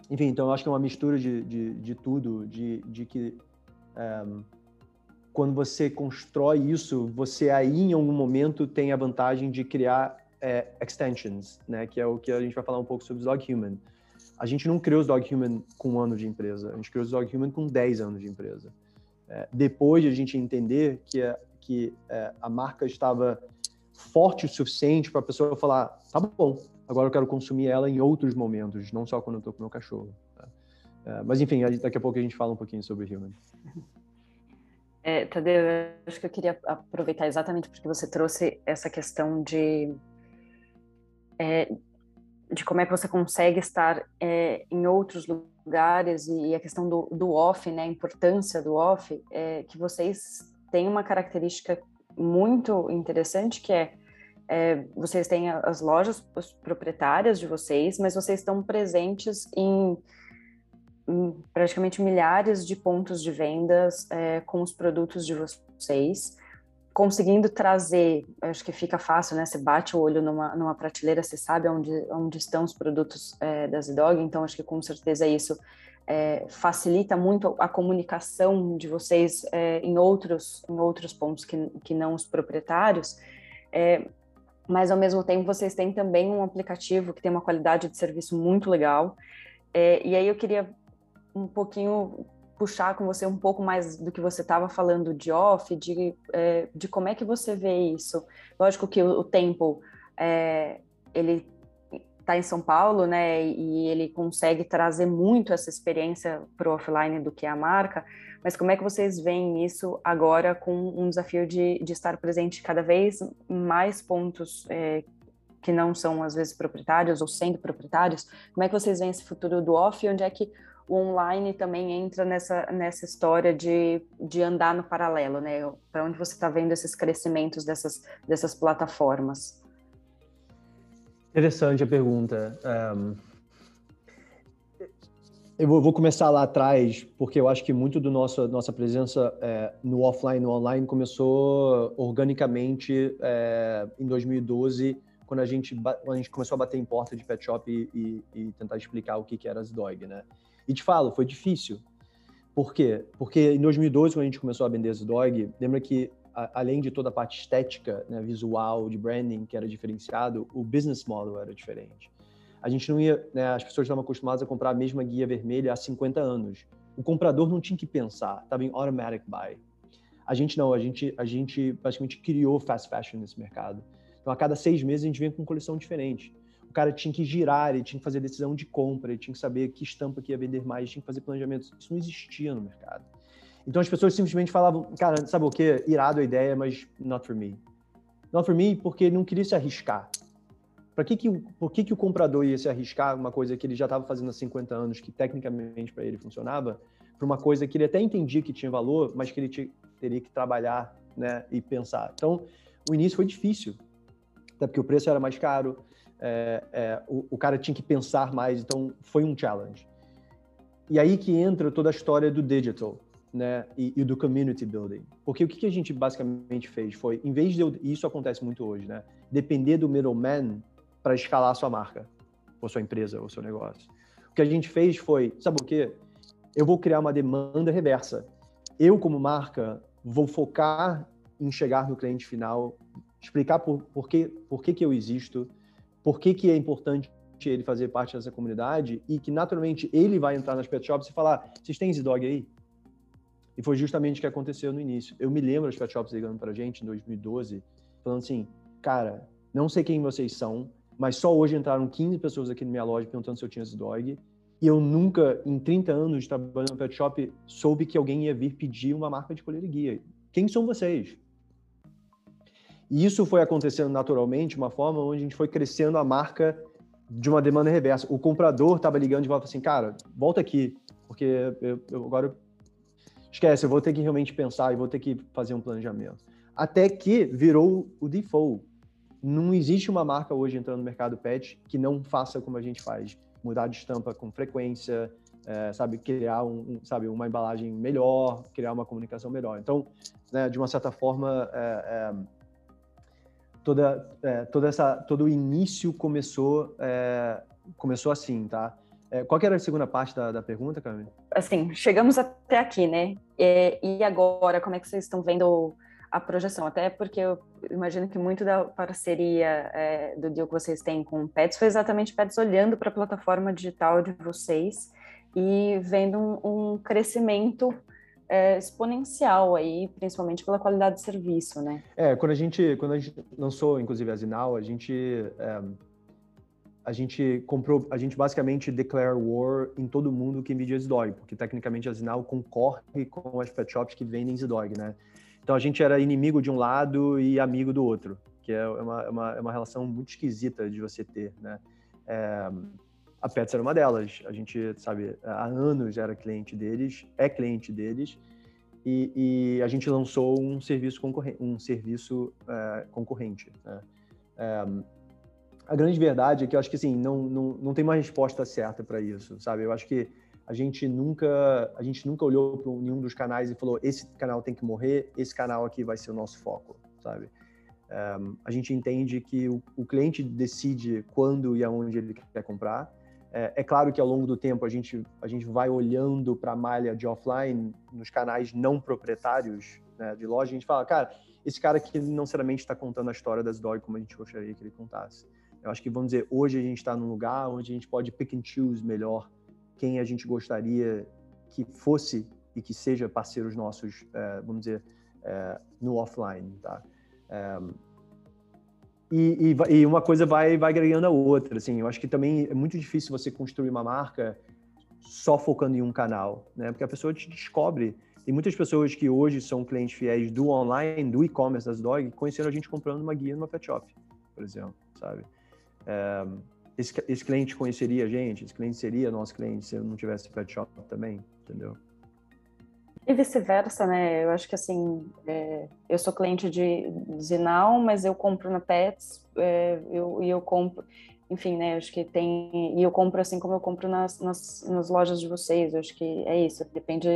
enfim, então eu acho que é uma mistura de, de, de tudo, de, de que é, quando você constrói isso, você aí em algum momento tem a vantagem de criar é, extensions, né? Que é o que a gente vai falar um pouco sobre os Dog Human a gente não criou os Dog Human com um ano de empresa, a gente criou os Dog Human com 10 anos de empresa. É, depois de a gente entender que, que é, a marca estava forte o suficiente para a pessoa falar, tá bom, agora eu quero consumir ela em outros momentos, não só quando eu estou com meu cachorro. Tá? É, mas enfim, daqui a pouco a gente fala um pouquinho sobre Human. É, Tadeu, eu acho que eu queria aproveitar exatamente porque você trouxe essa questão de é, de como é que você consegue estar é, em outros lugares e a questão do, do off, né, a importância do off, é, que vocês têm uma característica muito interessante que é, é vocês têm as lojas proprietárias de vocês, mas vocês estão presentes em, em praticamente milhares de pontos de vendas é, com os produtos de vocês conseguindo trazer, acho que fica fácil, né? Você bate o olho numa, numa prateleira, você sabe onde, onde estão os produtos é, da Zidog, então acho que com certeza isso é, facilita muito a comunicação de vocês é, em, outros, em outros pontos que, que não os proprietários. É, mas ao mesmo tempo vocês têm também um aplicativo que tem uma qualidade de serviço muito legal. É, e aí eu queria um pouquinho puxar com você um pouco mais do que você estava falando de off, de, é, de como é que você vê isso. Lógico que o, o Tempo, é, ele está em São Paulo, né, e ele consegue trazer muito essa experiência para o offline do que é a marca, mas como é que vocês veem isso agora com um desafio de, de estar presente cada vez mais pontos é, que não são, às vezes, proprietários ou sendo proprietários? Como é que vocês veem esse futuro do off onde é que o online também entra nessa, nessa história de, de andar no paralelo, né? Para onde você está vendo esses crescimentos dessas, dessas plataformas? Interessante a pergunta. Eu vou, começar lá atrás, porque eu acho que muito do nosso nossa presença é, no offline, no online, começou organicamente é, em 2012 quando a gente, a gente começou a bater em porta de pet shop e, e, e tentar explicar o que, que era as dog, né? E te falo, foi difícil. Por quê? Porque em 2012, quando a gente começou a vender as dog, lembra que a, além de toda a parte estética, né, visual, de branding que era diferenciado, o business model era diferente. A gente não ia, né, as pessoas estavam acostumadas a comprar a mesma guia vermelha há 50 anos. O comprador não tinha que pensar, estava em automatic buy. A gente não, a gente, a gente basicamente criou fast fashion nesse mercado. Então, a cada seis meses, a gente vem com coleção diferente. O cara tinha que girar, ele tinha que fazer decisão de compra, ele tinha que saber que estampa que ia vender mais, tinha que fazer planejamento. Isso não existia no mercado. Então, as pessoas simplesmente falavam, cara, sabe o quê? Irado a ideia, mas not for me. Not for me porque não queria se arriscar. Para que que, por que, que o comprador ia se arriscar uma coisa que ele já estava fazendo há 50 anos, que tecnicamente para ele funcionava, para uma coisa que ele até entendia que tinha valor, mas que ele teria que trabalhar né, e pensar. Então, o início foi difícil até porque o preço era mais caro, é, é, o, o, cara tinha que pensar mais, então foi um challenge. E aí que entra toda a história do digital, né, e, e do community building. Porque o que, que, a gente basicamente fez foi, em vez de, eu, e isso acontece muito hoje, né, depender do middleman para escalar a sua marca, ou sua empresa, ou seu negócio. O que a gente fez foi, sabe o quê? Eu vou criar uma demanda reversa. Eu, como marca, vou focar em chegar no cliente final explicar por, por, que, por que, que eu existo, por que, que é importante ele fazer parte dessa comunidade e que naturalmente ele vai entrar nas pet shops e falar: vocês têm Z-Dog aí? E foi justamente o que aconteceu no início. Eu me lembro das pet shops ligando pra gente em 2012, falando assim: cara, não sei quem vocês são, mas só hoje entraram 15 pessoas aqui na minha loja perguntando se eu tinha Z-Dog. E eu nunca, em 30 anos de trabalhando no pet shop, soube que alguém ia vir pedir uma marca de colher guia. Quem são vocês? E isso foi acontecendo naturalmente, uma forma onde a gente foi crescendo a marca de uma demanda reversa. O comprador estava ligando de volta assim, cara, volta aqui, porque eu, eu, agora esquece, eu vou ter que realmente pensar e vou ter que fazer um planejamento. Até que virou o default. Não existe uma marca hoje entrando no mercado pet que não faça como a gente faz, mudar de estampa com frequência, é, sabe, criar um, um, sabe, uma embalagem melhor, criar uma comunicação melhor. Então, né, de uma certa forma, é, toda, toda essa, todo o início começou, começou assim, tá? Qual que era a segunda parte da, da pergunta, Camila? Assim, chegamos até aqui, né? É, e agora, como é que vocês estão vendo a projeção? Até porque eu imagino que muito da parceria é, do deal que vocês têm com o Pets foi exatamente Pets olhando para a plataforma digital de vocês e vendo um, um crescimento é, exponencial aí, principalmente pela qualidade de serviço, né? É, quando a gente, quando a gente lançou, inclusive, a Zinal, a gente, é, a gente comprou, a gente basicamente declare war em todo mundo que vende Zdog, porque tecnicamente a Zinal concorre com as pet shops que vendem Zdog, né? Então a gente era inimigo de um lado e amigo do outro, que é uma, é uma, é uma relação muito esquisita de você ter, né? É, a Pets era uma delas. A gente, sabe, há anos era cliente deles, é cliente deles, e, e a gente lançou um serviço, concorrente, um serviço é, concorrente. Né? É, a grande verdade é que eu acho que assim, não, não, não tem uma resposta certa para isso, sabe? Eu acho que a gente nunca a gente nunca olhou para nenhum dos canais e falou esse canal tem que morrer, esse canal aqui vai ser o nosso foco, sabe? É, a gente entende que o, o cliente decide quando e aonde ele quer comprar é, é, claro que ao longo do tempo a gente, a gente vai olhando para a malha de offline nos canais não proprietários né, de loja, a gente fala, cara, esse cara aqui não necessariamente está contando a história das dog como a gente gostaria que ele contasse. Eu acho que, vamos dizer, hoje a gente está num lugar onde a gente pode pick and choose melhor quem a gente gostaria que fosse e que seja parceiros nossos, é, vamos dizer, é, no offline, tá? É, e, e, e, uma coisa vai, vai agregando a outra, assim. Eu acho que também é muito difícil você construir uma marca só focando em um canal, né? Porque a pessoa te descobre. Tem muitas pessoas que hoje são clientes fiéis do online, do e-commerce das dog, conheceram a gente comprando uma guia numa pet shop, por exemplo, sabe? Esse, esse cliente conheceria a gente, esse cliente seria nosso cliente se eu não tivesse pet shop também, entendeu? E vice-versa, né? Eu acho que assim, é, eu sou cliente de Zinal, mas eu compro na Pets, é, eu, e eu compro, enfim, né? Acho que tem. E eu compro assim como eu compro nas, nas, nas lojas de vocês. Eu acho que é isso. Depende.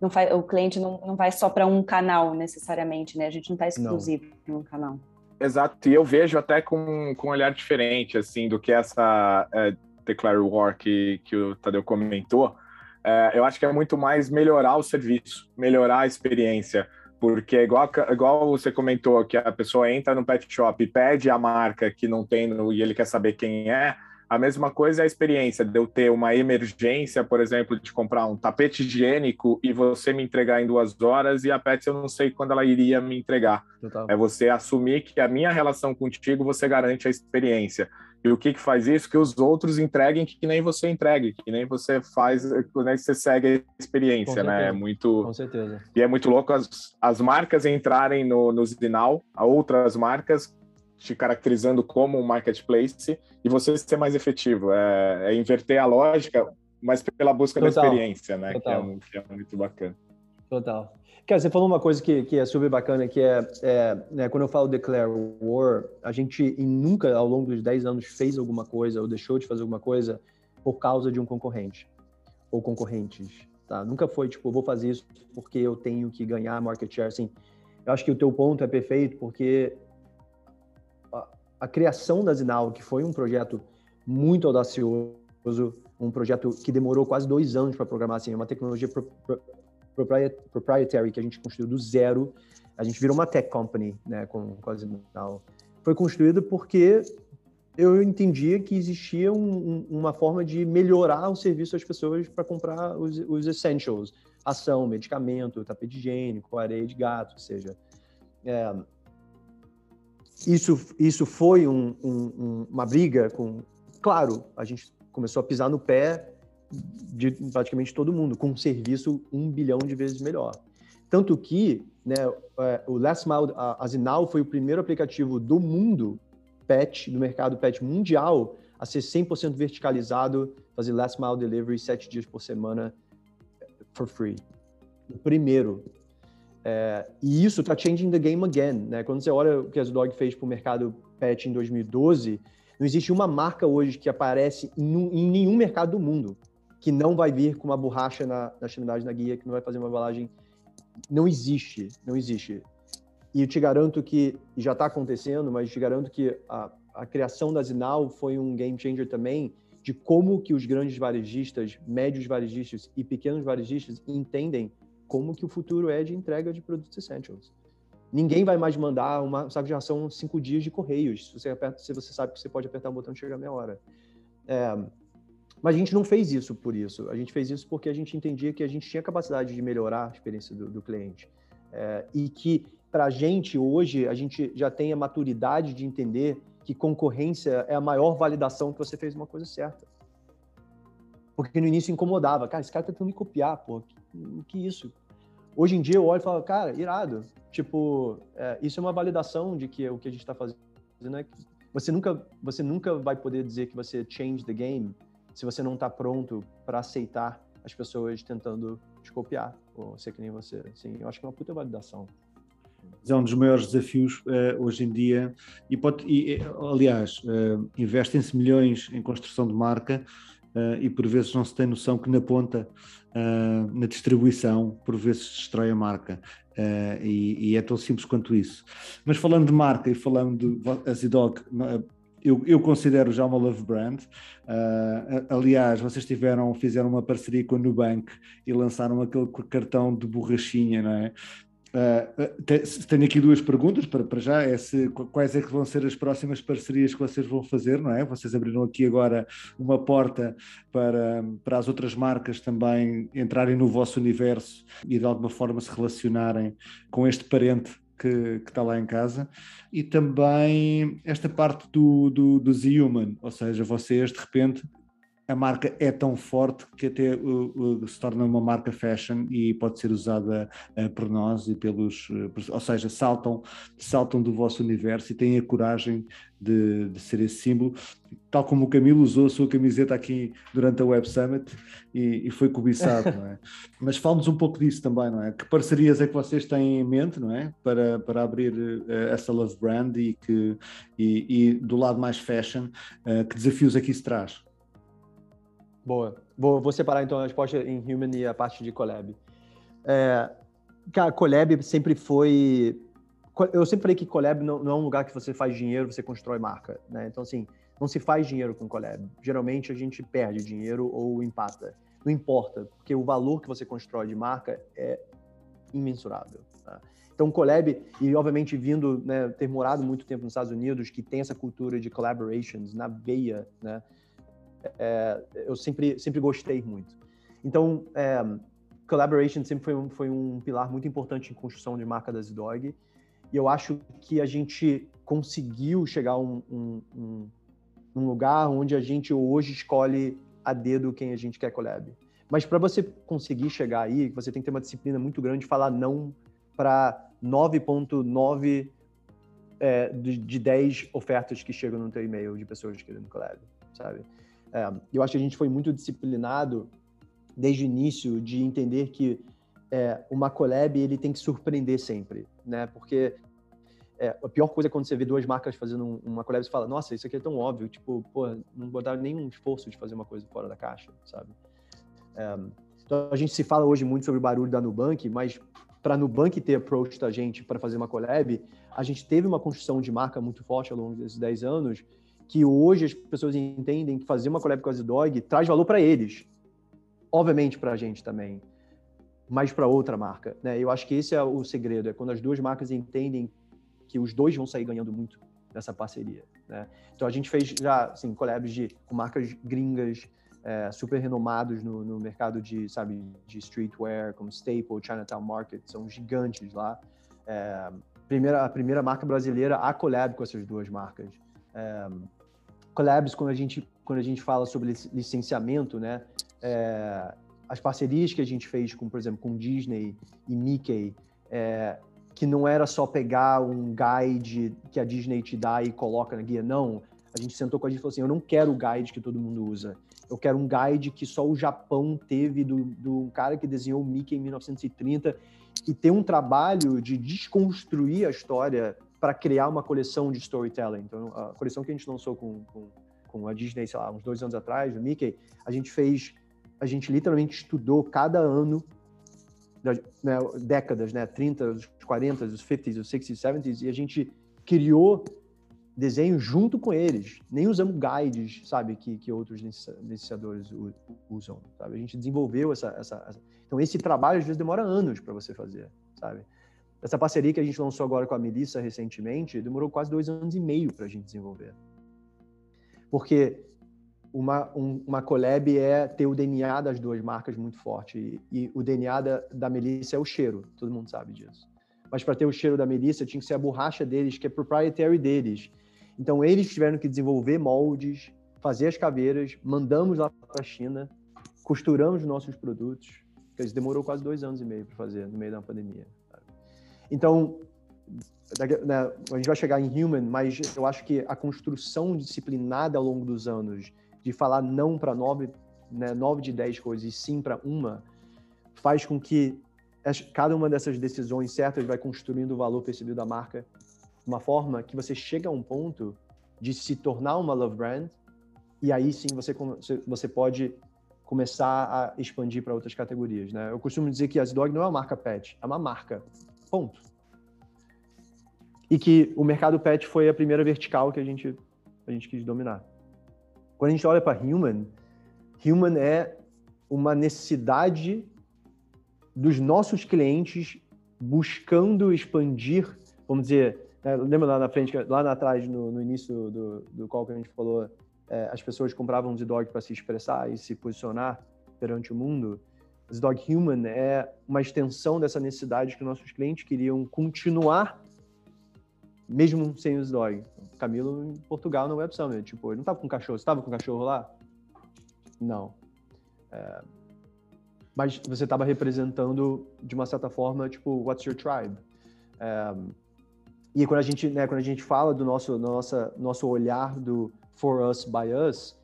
Não faz, o cliente não, não vai só para um canal necessariamente, né? A gente não está exclusivo num canal. Exato, e eu vejo até com, com um olhar diferente, assim, do que essa é, Declare War que, que o Tadeu comentou. É, eu acho que é muito mais melhorar o serviço, melhorar a experiência, porque igual, igual você comentou, que a pessoa entra no pet shop pede a marca que não tem no, e ele quer saber quem é, a mesma coisa é a experiência de eu ter uma emergência, por exemplo, de comprar um tapete higiênico e você me entregar em duas horas e a Pets eu não sei quando ela iria me entregar. Total. É você assumir que a minha relação contigo você garante a experiência. E o que, que faz isso? Que os outros entreguem que nem você entregue, que nem você faz, que nem você segue a experiência, né? É muito. Com certeza. E é muito louco as, as marcas entrarem no, no Zinal, outras marcas te caracterizando como um marketplace e você ser mais efetivo. É, é inverter a lógica, mas pela busca Total. da experiência, né? Que é, que é, muito bacana. Total. Cara, você falou uma coisa que, que é super bacana, que é, é né, quando eu falo declare war, a gente nunca, ao longo dos 10 anos, fez alguma coisa ou deixou de fazer alguma coisa por causa de um concorrente ou concorrentes, tá? Nunca foi, tipo, vou fazer isso porque eu tenho que ganhar market share, assim. Eu acho que o teu ponto é perfeito, porque a criação da Zinal, que foi um projeto muito audacioso, um projeto que demorou quase dois anos para programar, assim, uma tecnologia pro, pro, proprietary que a gente construiu do zero. A gente virou uma tech company, né, com, com a Zinal. Foi construído porque eu entendia que existia um, uma forma de melhorar o serviço às pessoas para comprar os, os, essentials, ação, medicamento, tapete higiênico, areia de gato, ou seja, é, isso, isso foi um, um, uma briga com. Claro, a gente começou a pisar no pé de praticamente todo mundo, com um serviço um bilhão de vezes melhor. Tanto que né, é, o Last Mile, a Zinal foi o primeiro aplicativo do mundo, pet, do mercado pet mundial, a ser 100% verticalizado, fazer Last Mile Delivery sete dias por semana for free. O primeiro. É, e isso está changing the game again, né? Quando você olha o que a Dog fez para o mercado pet em 2012, não existe uma marca hoje que aparece em, em, nenhum mercado do mundo que não vai vir com uma borracha na, na extremidade na guia, que não vai fazer uma embalagem. Não existe, não existe. E eu te garanto que, já está acontecendo, mas te garanto que a, a criação da Zinal foi um game changer também de como que os grandes varejistas, médios varejistas e pequenos varejistas entendem como que o futuro é de entrega de produtos essentials. Ninguém vai mais mandar uma saco de ração cinco dias de correios. Se você, aperta, se você sabe que você pode apertar o botão e chegar meia hora. É, mas a gente não fez isso por isso. A gente fez isso porque a gente entendia que a gente tinha capacidade de melhorar a experiência do, do cliente. É, e que, para a gente, hoje, a gente já tem a maturidade de entender que concorrência é a maior validação que você fez uma coisa certa. Porque no início incomodava. Cara, esse cara tá tentando me copiar, pô. Que, que isso? Hoje em dia eu olho e falo, cara, irado. Tipo, é, isso é uma validação de que o que a gente está fazendo é você nunca, você nunca vai poder dizer que você change the game se você não está pronto para aceitar as pessoas tentando te copiar ou ser que nem você. Sim, eu acho que é uma puta validação. É um dos maiores desafios uh, hoje em dia e, pode, e aliás, uh, investem-se milhões em construção de marca uh, e por vezes não se tem noção que na ponta, uh, na distribuição, por vezes se destrói a marca. Uh, e, e, é tão simples quanto isso. Mas falando de marca e falando de Azidog, eu, eu, considero já uma love brand. Uh, aliás, vocês tiveram, fizeram uma parceria com a Nubank e lançaram aquele cartão de borrachinha, não é? Uh, tenho aqui duas perguntas para, para já, é se, quais é que vão ser as próximas parcerias que vocês vão fazer, não é? Vocês abriram aqui agora uma porta para, para as outras marcas também entrarem no vosso universo e de alguma forma se relacionarem com este parente que, que, está lá em casa, e também esta parte do, do, do Z-Human, ou seja, vocês de repente a marca é tão forte que até uh, uh, se torna uma marca fashion e pode ser usada uh, por nós e pelos, ou seja, saltam, saltam do vosso universo e têm a coragem de, de ser esse símbolo. tal como o Camilo usou a sua camiseta aqui durante a Web Summit e, e foi cobiçado, *laughs* não é? Mas fale-nos um pouco disso também, não é? Que parcerias é que vocês têm em mente, não é? Para, para abrir essa Love Brand e, que, e, e do lado mais fashion, que desafios aqui se traz? Boa. Vou, vou separar então a resposta em Human e a parte de Collab. É, cara, Collab sempre foi. Eu sempre falei que Collab não, não, é um lugar que você faz dinheiro, você constrói marca. Né? Então, assim, não se faz dinheiro com Collab. Geralmente a gente perde dinheiro ou empata. Não importa, porque o valor que você constrói de marca é imensurável. Tá? Então, Collab, e obviamente vindo, né, ter morado muito tempo nos Estados Unidos, que tem essa cultura de collaborations na veia, né? É, eu sempre, sempre gostei muito. Então, é, collaboration sempre foi um, foi um pilar muito importante em construção de marca da Zdog. E eu acho que a gente conseguiu chegar a um, um, um, um lugar onde a gente hoje escolhe a dedo quem a gente quer collab. Mas para você conseguir chegar aí, você tem que ter uma disciplina muito grande de falar não para 9.9 é, de, de 10 ofertas que chegam no teu e-mail de pessoas querendo collab, sabe? É, eu acho que a gente foi muito disciplinado desde o início de entender que é, uma collab ele tem que surpreender sempre, né? Porque é, a pior coisa é quando você vê duas marcas fazendo uma collab e fala, nossa, isso aqui é tão óbvio, tipo, pô, não botaram nenhum esforço de fazer uma coisa fora da caixa, sabe? É, então a gente se fala hoje muito sobre o barulho da Nubank, mas para a Nubank ter approach da gente para fazer uma collab, a gente teve uma construção de marca muito forte ao longo desses 10 anos que hoje as pessoas entendem que fazer uma collab com a Z-Dog traz valor para eles. Obviamente para a gente também, mas para outra marca. Né? Eu acho que esse é o segredo, é quando as duas marcas entendem que os dois vão sair ganhando muito nessa parceria. Né? Então a gente fez já assim, collabs de, com marcas gringas, é, super renomados no, no, mercado de, sabe, de streetwear, como Staple, Chinatown Market, são gigantes lá. É, primeira, a primeira marca brasileira a collab com essas duas marcas. É, collabs, quando a gente, quando a gente fala sobre licenciamento, né? É, as parcerias que a gente fez com, por exemplo, com Disney e Mickey, é, que não era só pegar um guide que a Disney te dá e coloca na guia, não. A gente sentou com a gente e falou assim: eu não quero o guide que todo mundo usa. Eu quero um guide que só o Japão teve do, do cara que desenhou o Mickey em 1930 e ter um trabalho de desconstruir a história para criar uma coleção de storytelling. Então, a coleção que a gente lançou com, com, com, a Disney, sei lá, uns dois anos atrás, o Mickey, a gente fez, a gente literalmente estudou cada ano, né, décadas, né, 30, os 40, os 50s, os 60s, 70s, e a gente criou desenho junto com eles. Nem usamos guides, sabe, que, que outros licenciadores usam, sabe? A gente desenvolveu essa, essa, essa... Então, esse trabalho, às vezes, demora anos para você fazer, sabe? Essa parceria que a gente lançou agora com a Melissa recentemente demorou quase dois anos e meio para a gente desenvolver. Porque uma, um, uma collab é ter o DNA das duas marcas muito forte. E, e o DNA da, da Melissa é o cheiro, todo mundo sabe disso. Mas para ter o cheiro da Melissa, tinha que ser a borracha deles, que é proprietary deles. Então eles tiveram que desenvolver moldes, fazer as caveiras, mandamos lá para a China, costuramos nossos produtos. Isso demorou quase dois anos e meio para fazer, no meio da pandemia. Então, né, a gente vai chegar em Human, mas eu acho que a construção disciplinada ao longo dos anos de falar não para nove, né, nove de dez coisas e sim para uma, faz com que cada uma dessas decisões certas vai construindo o valor percebido da marca de uma forma que você chega a um ponto de se tornar uma love brand e aí sim você, você pode começar a expandir para outras categorias, né? Eu costumo dizer que a Dog não é uma marca pet, é uma marca Ponto. E que o mercado pet foi a primeira vertical que a gente, a gente quis dominar. Quando a gente olha para human, human é uma necessidade dos nossos clientes buscando expandir, vamos dizer, né, lembra lá na frente, lá atrás, no, no início do, do call que a gente falou, é, as pessoas compravam um Z-Dog para se expressar e se posicionar perante o mundo. Dog Human é uma extensão dessa necessidade que nossos clientes queriam continuar mesmo sem os dog. Camilo em Portugal no Web Summit, tipo, ele não estava com cachorro, você estava com cachorro lá? Não. É... Mas você estava representando, de uma certa forma, tipo, what's your tribe? É... e quando a gente, né, quando a gente fala do nosso, nossa, nosso olhar do for us by us,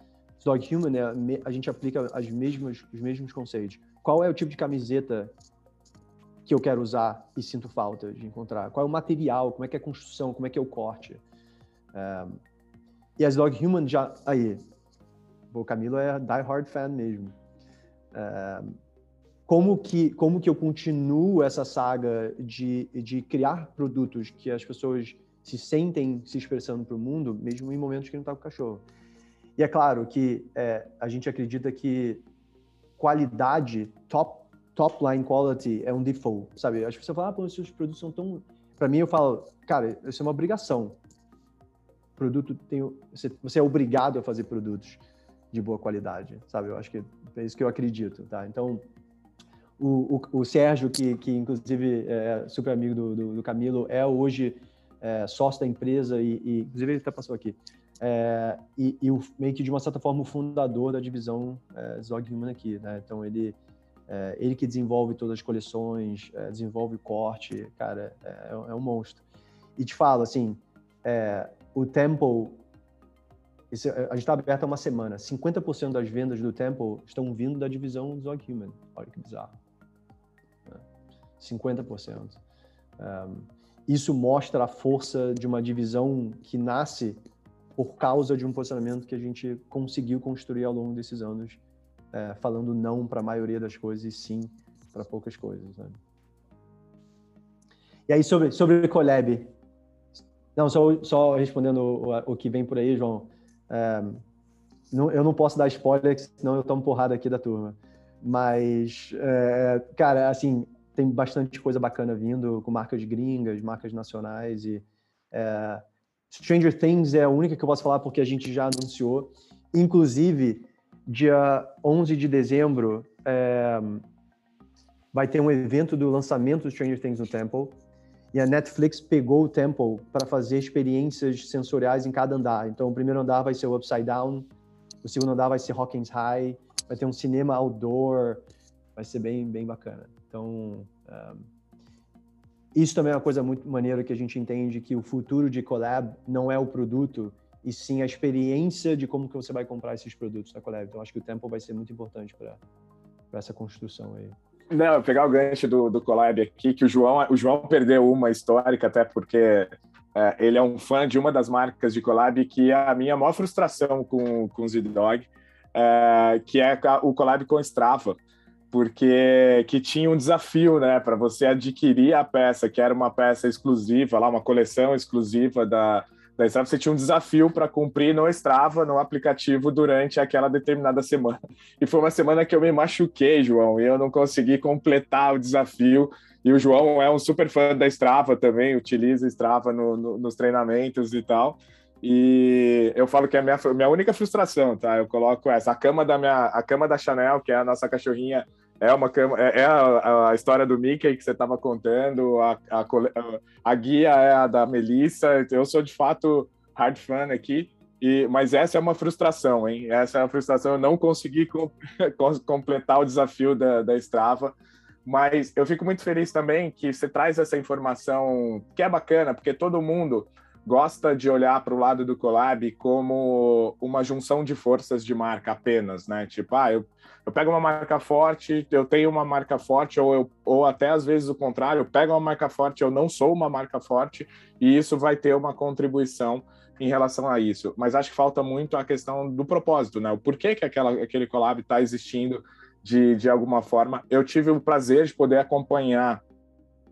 Dog Human, né, a gente aplica as mesmas, os mesmos conceitos. Qual é o tipo de camiseta que eu quero usar e sinto falta de encontrar? Qual é o material? Como é que é a construção? Como é que é o corte? É, e as Dog Human já. Aí, o Camilo é die hard fan mesmo. É, como que como que eu continuo essa saga de, de criar produtos que as pessoas se sentem se expressando para o mundo, mesmo em momentos que não está com o cachorro. E é claro que é, a gente acredita que qualidade, top top line quality é um default, sabe? As pessoas falam, ah, pô, seus produtos são tão. Para mim, eu falo, cara, isso é uma obrigação. Produto tem. Você, você é obrigado a fazer produtos de boa qualidade, sabe? Eu acho que é isso que eu acredito, tá? Então, o, o, o Sérgio, que, que inclusive é super amigo do, do, do Camilo, é hoje é, sócio da empresa e, e, inclusive ele até passou aqui, é, e, e o, meio que de uma certa forma o fundador da divisão é, Zog Human aqui, né? Então ele é, ele que desenvolve todas as coleções, é, desenvolve o corte, cara, é, é, um monstro. E te falo, assim, é, o Temple, esse, a gente está aberto há uma semana, 50% das vendas do Temple estão vindo da divisão Zog Human. Olha que bizarro. 50%. Um, isso mostra a força de uma divisão que nasce por causa de um posicionamento que a gente conseguiu construir ao longo desses anos é, falando não para a maioria das coisas e sim para poucas coisas. Né? E aí, sobre, sobre Collab. Não, só, só respondendo o, o que vem por aí, João. É, não, eu não posso dar spoiler, senão eu tomo porrada aqui da turma. Mas, é, cara, assim, tem bastante coisa bacana vindo com marcas gringas, marcas nacionais e é, Stranger Things é a única que eu posso falar porque a gente já anunciou. Inclusive, dia 11 de dezembro, é, vai ter um evento do lançamento do Stranger Things no Temple. E a Netflix pegou o Temple para fazer experiências sensoriais em cada andar. Então, o primeiro andar vai ser o Upside Down, o segundo andar vai ser Hawkins High, vai ter um cinema outdoor, vai ser bem, bem bacana. Então, um, isso também é uma coisa muito maneira que a gente entende que o futuro de collab não é o produto, e sim a experiência de como que você vai comprar esses produtos na Collab. Então, acho que o tempo vai ser muito importante para essa construção aí. Não, pegar o gancho do, do Collab aqui, que o João, o João perdeu uma histórica, até porque é, ele é um fã de uma das marcas de Collab, que é a minha maior frustração com, com o Z-Dog, é, que é o Collab com Strava, porque que tinha um desafio, né, para você adquirir a peça, que era uma peça exclusiva, lá uma coleção exclusiva da, da Strava, você tinha um desafio para cumprir no Strava, no aplicativo, durante aquela determinada semana. E foi uma semana que eu me machuquei, João, e eu não consegui completar o desafio. E o João é um super fã da Strava também, utiliza Strava no, no, nos treinamentos e tal. E eu falo que é a minha, minha única frustração, tá? Eu coloco essa, a cama da minha, a cama da Chanel, que é a nossa cachorrinha é uma cama, é, é a, a, história do Mickey que você estava contando, a, a, a, guia é a da Melissa. Eu sou de fato hard fan aqui, e, mas essa é uma frustração, hein? Essa é uma frustração. Eu não consegui com, *laughs* completar o desafio da, da Strava. Mas eu fico muito feliz também que você traz essa informação que é bacana, porque todo mundo gosta de olhar para o lado do collab como uma junção de forças de marca apenas, né? Tipo, ah, eu, eu pego uma marca forte, eu tenho uma marca forte, ou, eu, ou até às vezes o contrário, eu pego uma marca forte, eu não sou uma marca forte, e isso vai ter uma contribuição em relação a isso. Mas acho que falta muito a questão do propósito, né? O porquê que aquela, aquele collab está existindo de, de alguma forma. Eu tive o prazer de poder acompanhar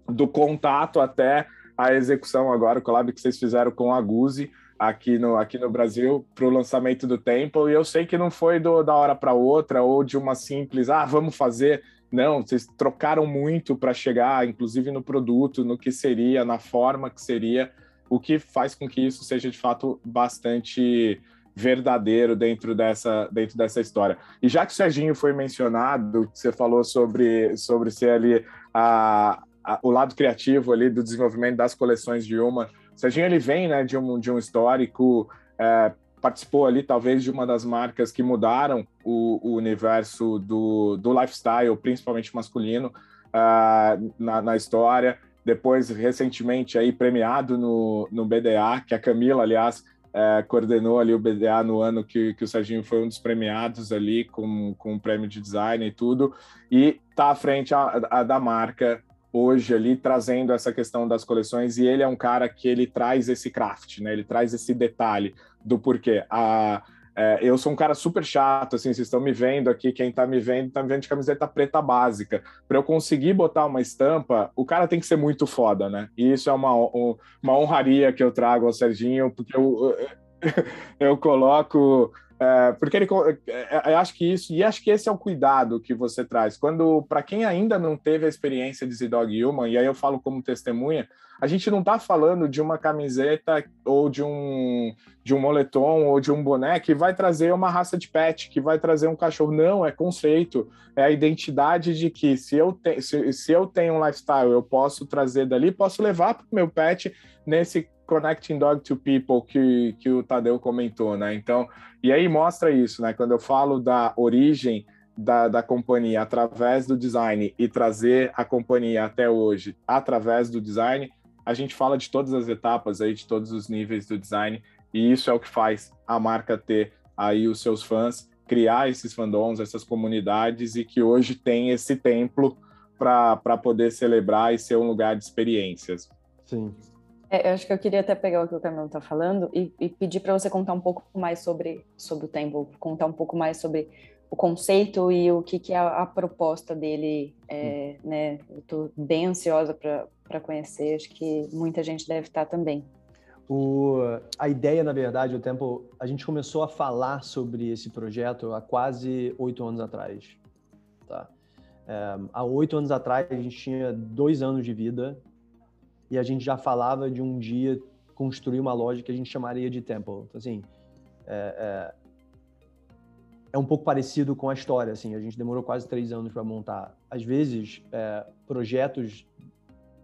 do contato até a execução agora, o collab que vocês fizeram com a Guzi aqui no, aqui no Brasil para o lançamento do Temple. E eu sei que não foi do, da hora para outra ou de uma simples, ah, vamos fazer. Não, vocês trocaram muito para chegar, inclusive no produto, no que seria, na forma que seria, o que faz com que isso seja de fato bastante verdadeiro dentro dessa, dentro dessa história. E já que o Serginho foi mencionado, você falou sobre, sobre ser ali a, a, o lado criativo ali do desenvolvimento das coleções de uma. O Serginho ele vem né, de, um, de um histórico, é, participou ali talvez de uma das marcas que mudaram o, o universo do, do lifestyle, principalmente masculino, uh, na, na, história. depois recentemente aí premiado no, no BDA, que a Camila, aliás, é, coordenou ali o BDA no ano que, que o Serginho foi um dos premiados ali com, com o prêmio de design e tudo, e está à frente a, a, da marca hoje ali trazendo essa questão das coleções e ele é um cara que ele traz esse craft, né? Ele traz esse detalhe do porquê. A, é, eu sou um cara super chato, assim, vocês estão me vendo aqui, quem está me vendo, está me vendo de camiseta preta básica. Para eu conseguir botar uma estampa, o cara tem que ser muito foda, né? E isso é uma, uma honraria que eu trago ao Serginho, porque eu, eu *laughs* coloco é, porque ele, é, é, eu acho que isso, e acho que esse é o cuidado que você traz. Quando, para quem ainda não teve a experiência de Z-Dog Human, e aí eu falo como testemunha, a gente não está falando de uma camiseta ou de um, de um moletom ou de um boné que vai trazer uma raça de pet, que vai trazer um cachorro. Não, é conceito, é a identidade de que se eu, te, se, se eu tenho um lifestyle, eu posso trazer dali, posso levar para o meu pet nesse connecting dog to people que, que o Tadeu comentou, né? Então, e aí mostra isso, né? Quando eu falo da origem da, da companhia através do design e trazer a companhia até hoje através do design, a gente fala de todas as etapas aí, de todos os níveis do design, e isso é o que faz a marca ter aí os seus fãs, criar esses fandoms, essas comunidades, e que hoje tem esse templo para poder celebrar e ser um lugar de experiências. Sim, é, eu acho que eu queria até pegar o que o Camilo está falando e, e pedir para você contar um pouco mais sobre, sobre o Temple, contar um pouco mais sobre o conceito e o que, que é a, a proposta dele. É, né? Eu estou bem ansiosa para conhecer, acho que muita gente deve estar tá também. O, a ideia, na verdade, o Temple, a gente começou a falar sobre esse projeto há quase oito anos atrás. Tá? É, há oito anos atrás, a gente tinha dois anos de vida e a gente já falava de um dia construir uma loja que a gente chamaria de Temple. Então, assim, é, é, é um pouco parecido com a história, assim, a gente demorou quase três anos para montar. Às vezes, é, projetos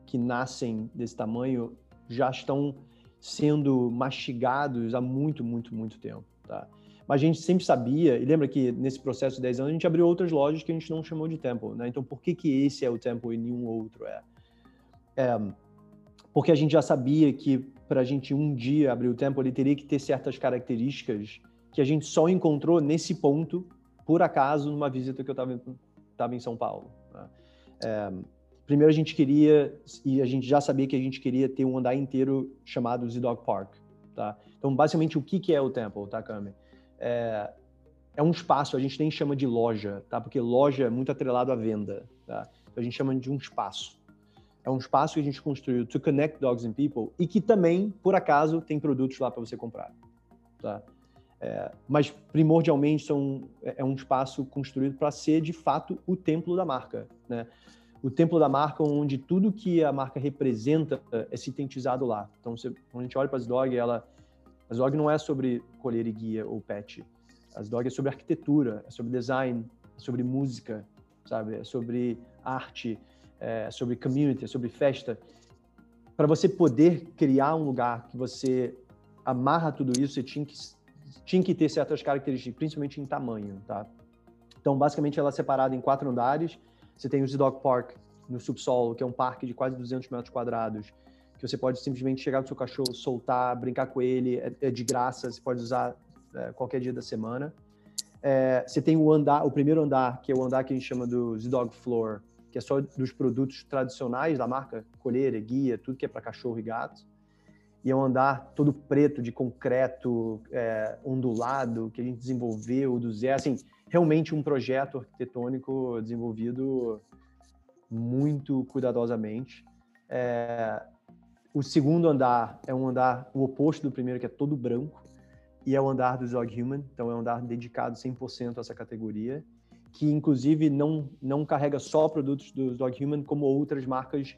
que nascem desse tamanho já estão sendo mastigados há muito, muito, muito tempo, tá? Mas a gente sempre sabia, e lembra que nesse processo de 10 anos a gente abriu outras lojas que a gente não chamou de Temple, né? Então por que que esse é o Temple e nenhum outro é? é porque a gente já sabia que para a gente um dia abrir o tempo, ele teria que ter certas características que a gente só encontrou nesse ponto, por acaso, numa visita que eu estava em São Paulo. Né? É, primeiro a gente queria, e a gente já sabia que a gente queria ter um andar inteiro chamado Z-Dog Park. Tá? Então, basicamente, o que, que é o Temple, tá, Kami? É, é um espaço, a gente nem chama de loja, tá? Porque loja é muito atrelado à venda, tá? Então, a gente chama de um espaço é um espaço que a gente construiu to connect dogs and people e que também, por acaso, tem produtos lá para você comprar. Tá? É, mas primordialmente são, é, é um espaço construído para ser de fato o templo da marca, né? O templo da marca onde tudo que a marca representa é sintetizado lá. Então, você, quando a gente olha para as dog, ela, as dog não é sobre colher e guia ou pet. As dog é sobre arquitetura, é sobre design, é sobre música, sabe? É sobre arte, é, sobre community, sobre festa, para você poder criar um lugar que você amarra tudo isso, você tinha que, tinha que ter certas características, principalmente em tamanho, tá? Então, basicamente, ela é separada em quatro andares. Você tem o Z-Dog Park no subsolo, que é um parque de quase 200 metros quadrados, que você pode simplesmente chegar com seu cachorro, soltar, brincar com ele, é, é de graça, você pode usar é, qualquer dia da semana. É, você tem o andar, o primeiro andar, que é o andar que a gente chama do Z-Dog Floor, que é só dos produtos tradicionais da marca, colheira, guia, tudo que é para cachorro e gato. E é um andar todo preto, de concreto, é, ondulado, que a gente desenvolveu do zero. Assim, realmente um projeto arquitetônico desenvolvido muito cuidadosamente. É, o segundo andar é um andar o oposto do primeiro, que é todo branco, e é o andar do Zog Human, então é um andar dedicado 100% a essa categoria que inclusive não, não carrega só produtos do Dog Human, como outras marcas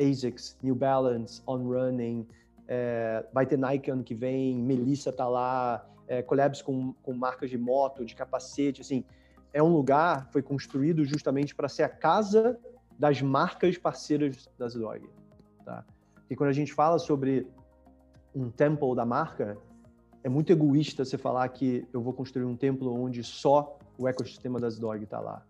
ASICS, New Balance, On Running, é, vai ter Nike ano que vem, Melissa tá lá, é, collabs com, com marcas de moto, de capacete, assim, é um lugar, foi construído justamente para ser a casa das marcas parceiras das Dog, tá? E quando a gente fala sobre um temple da marca, é muito egoísta você falar que eu vou construir um templo onde só o ecossistema das dog está lá.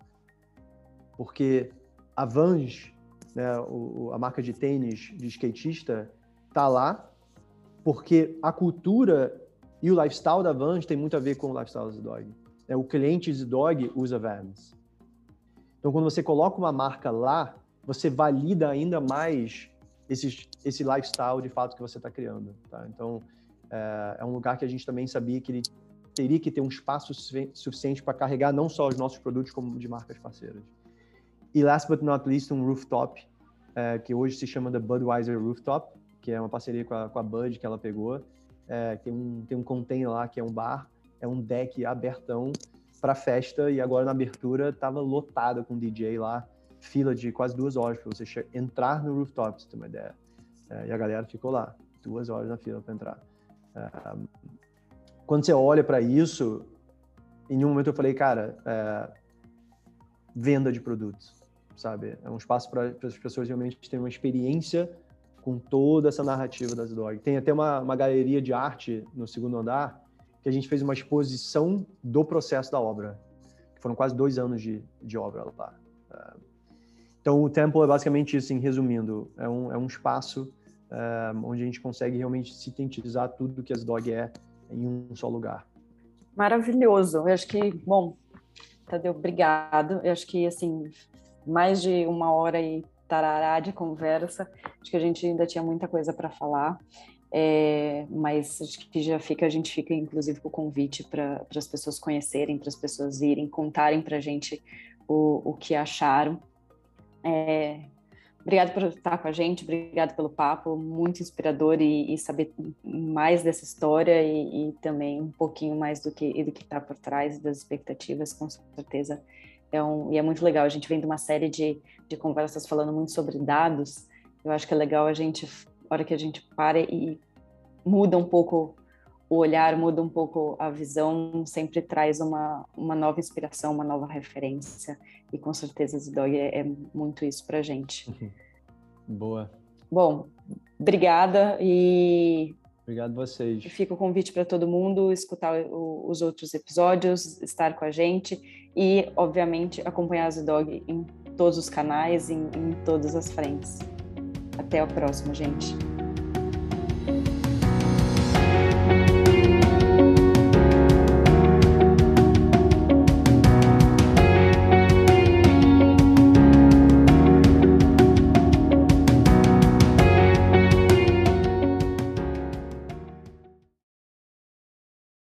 Porque a Vans né, o, a marca de tênis de skatista, tá lá porque a cultura e o lifestyle da Vans tem muito a ver com o lifestyle da Dog. É, o cliente de Dog usa Vans. Então, quando você coloca uma marca lá, você valida ainda mais esse, esse lifestyle de fato que você está criando. Tá? Então, é, é, um lugar que a gente também sabia que ele teria que ter um espaço suficiente para carregar não só os nossos produtos, como de marcas parceiras. E last but not least, um rooftop, é, que hoje se chama da Budweiser Rooftop, que é uma parceria com a, com a Bud que ela pegou. É, tem, um, tem um container lá que é um bar, é um deck abertão para festa e agora na abertura estava lotada com DJ lá, fila de quase duas horas para você entrar no rooftop, se tem uma ideia. É, e a galera ficou lá, duas horas na fila para entrar. É, quando você olha para isso, em um momento eu falei, cara, é, venda de produtos, sabe? É um espaço para as pessoas realmente terem uma experiência com toda essa narrativa das dog. Tem até uma, uma galeria de arte no segundo andar que a gente fez uma exposição do processo da obra. Foram quase dois anos de, de obra lá. É, então, o Temple é basicamente isso, em resumindo. É um, é um espaço é, onde a gente consegue realmente sintetizar tudo que as dog é em um só lugar. Maravilhoso. Eu acho que, bom, Tadeu, obrigado. Eu acho que, assim, mais de uma hora e tarará de conversa. Acho que a gente ainda tinha muita coisa para falar. É, mas acho que já fica, a gente fica inclusive com o convite para as pessoas conhecerem, para as pessoas irem, contarem para a gente o, o que acharam. É, Obrigado por estar com a gente, obrigado pelo papo, muito inspirador e, e saber mais dessa história e, e, também um pouquinho mais do que do que está por trás das expectativas, com certeza. É um, e é muito legal, a gente vem de uma série de, de conversas falando muito sobre dados, eu acho que é legal a gente, a hora que a gente para e muda um pouco o olhar, muda um pouco a visão, sempre traz uma, uma nova inspiração, uma nova referência. E com certeza Zidog é, é muito isso para gente. *laughs* Boa. Bom, obrigada e Obrigado vocês. Fica o convite para todo mundo escutar o, os outros episódios, estar com a gente e, obviamente, acompanhar a Zidog em todos os canais, em, em todas as frentes. Até o próximo, gente.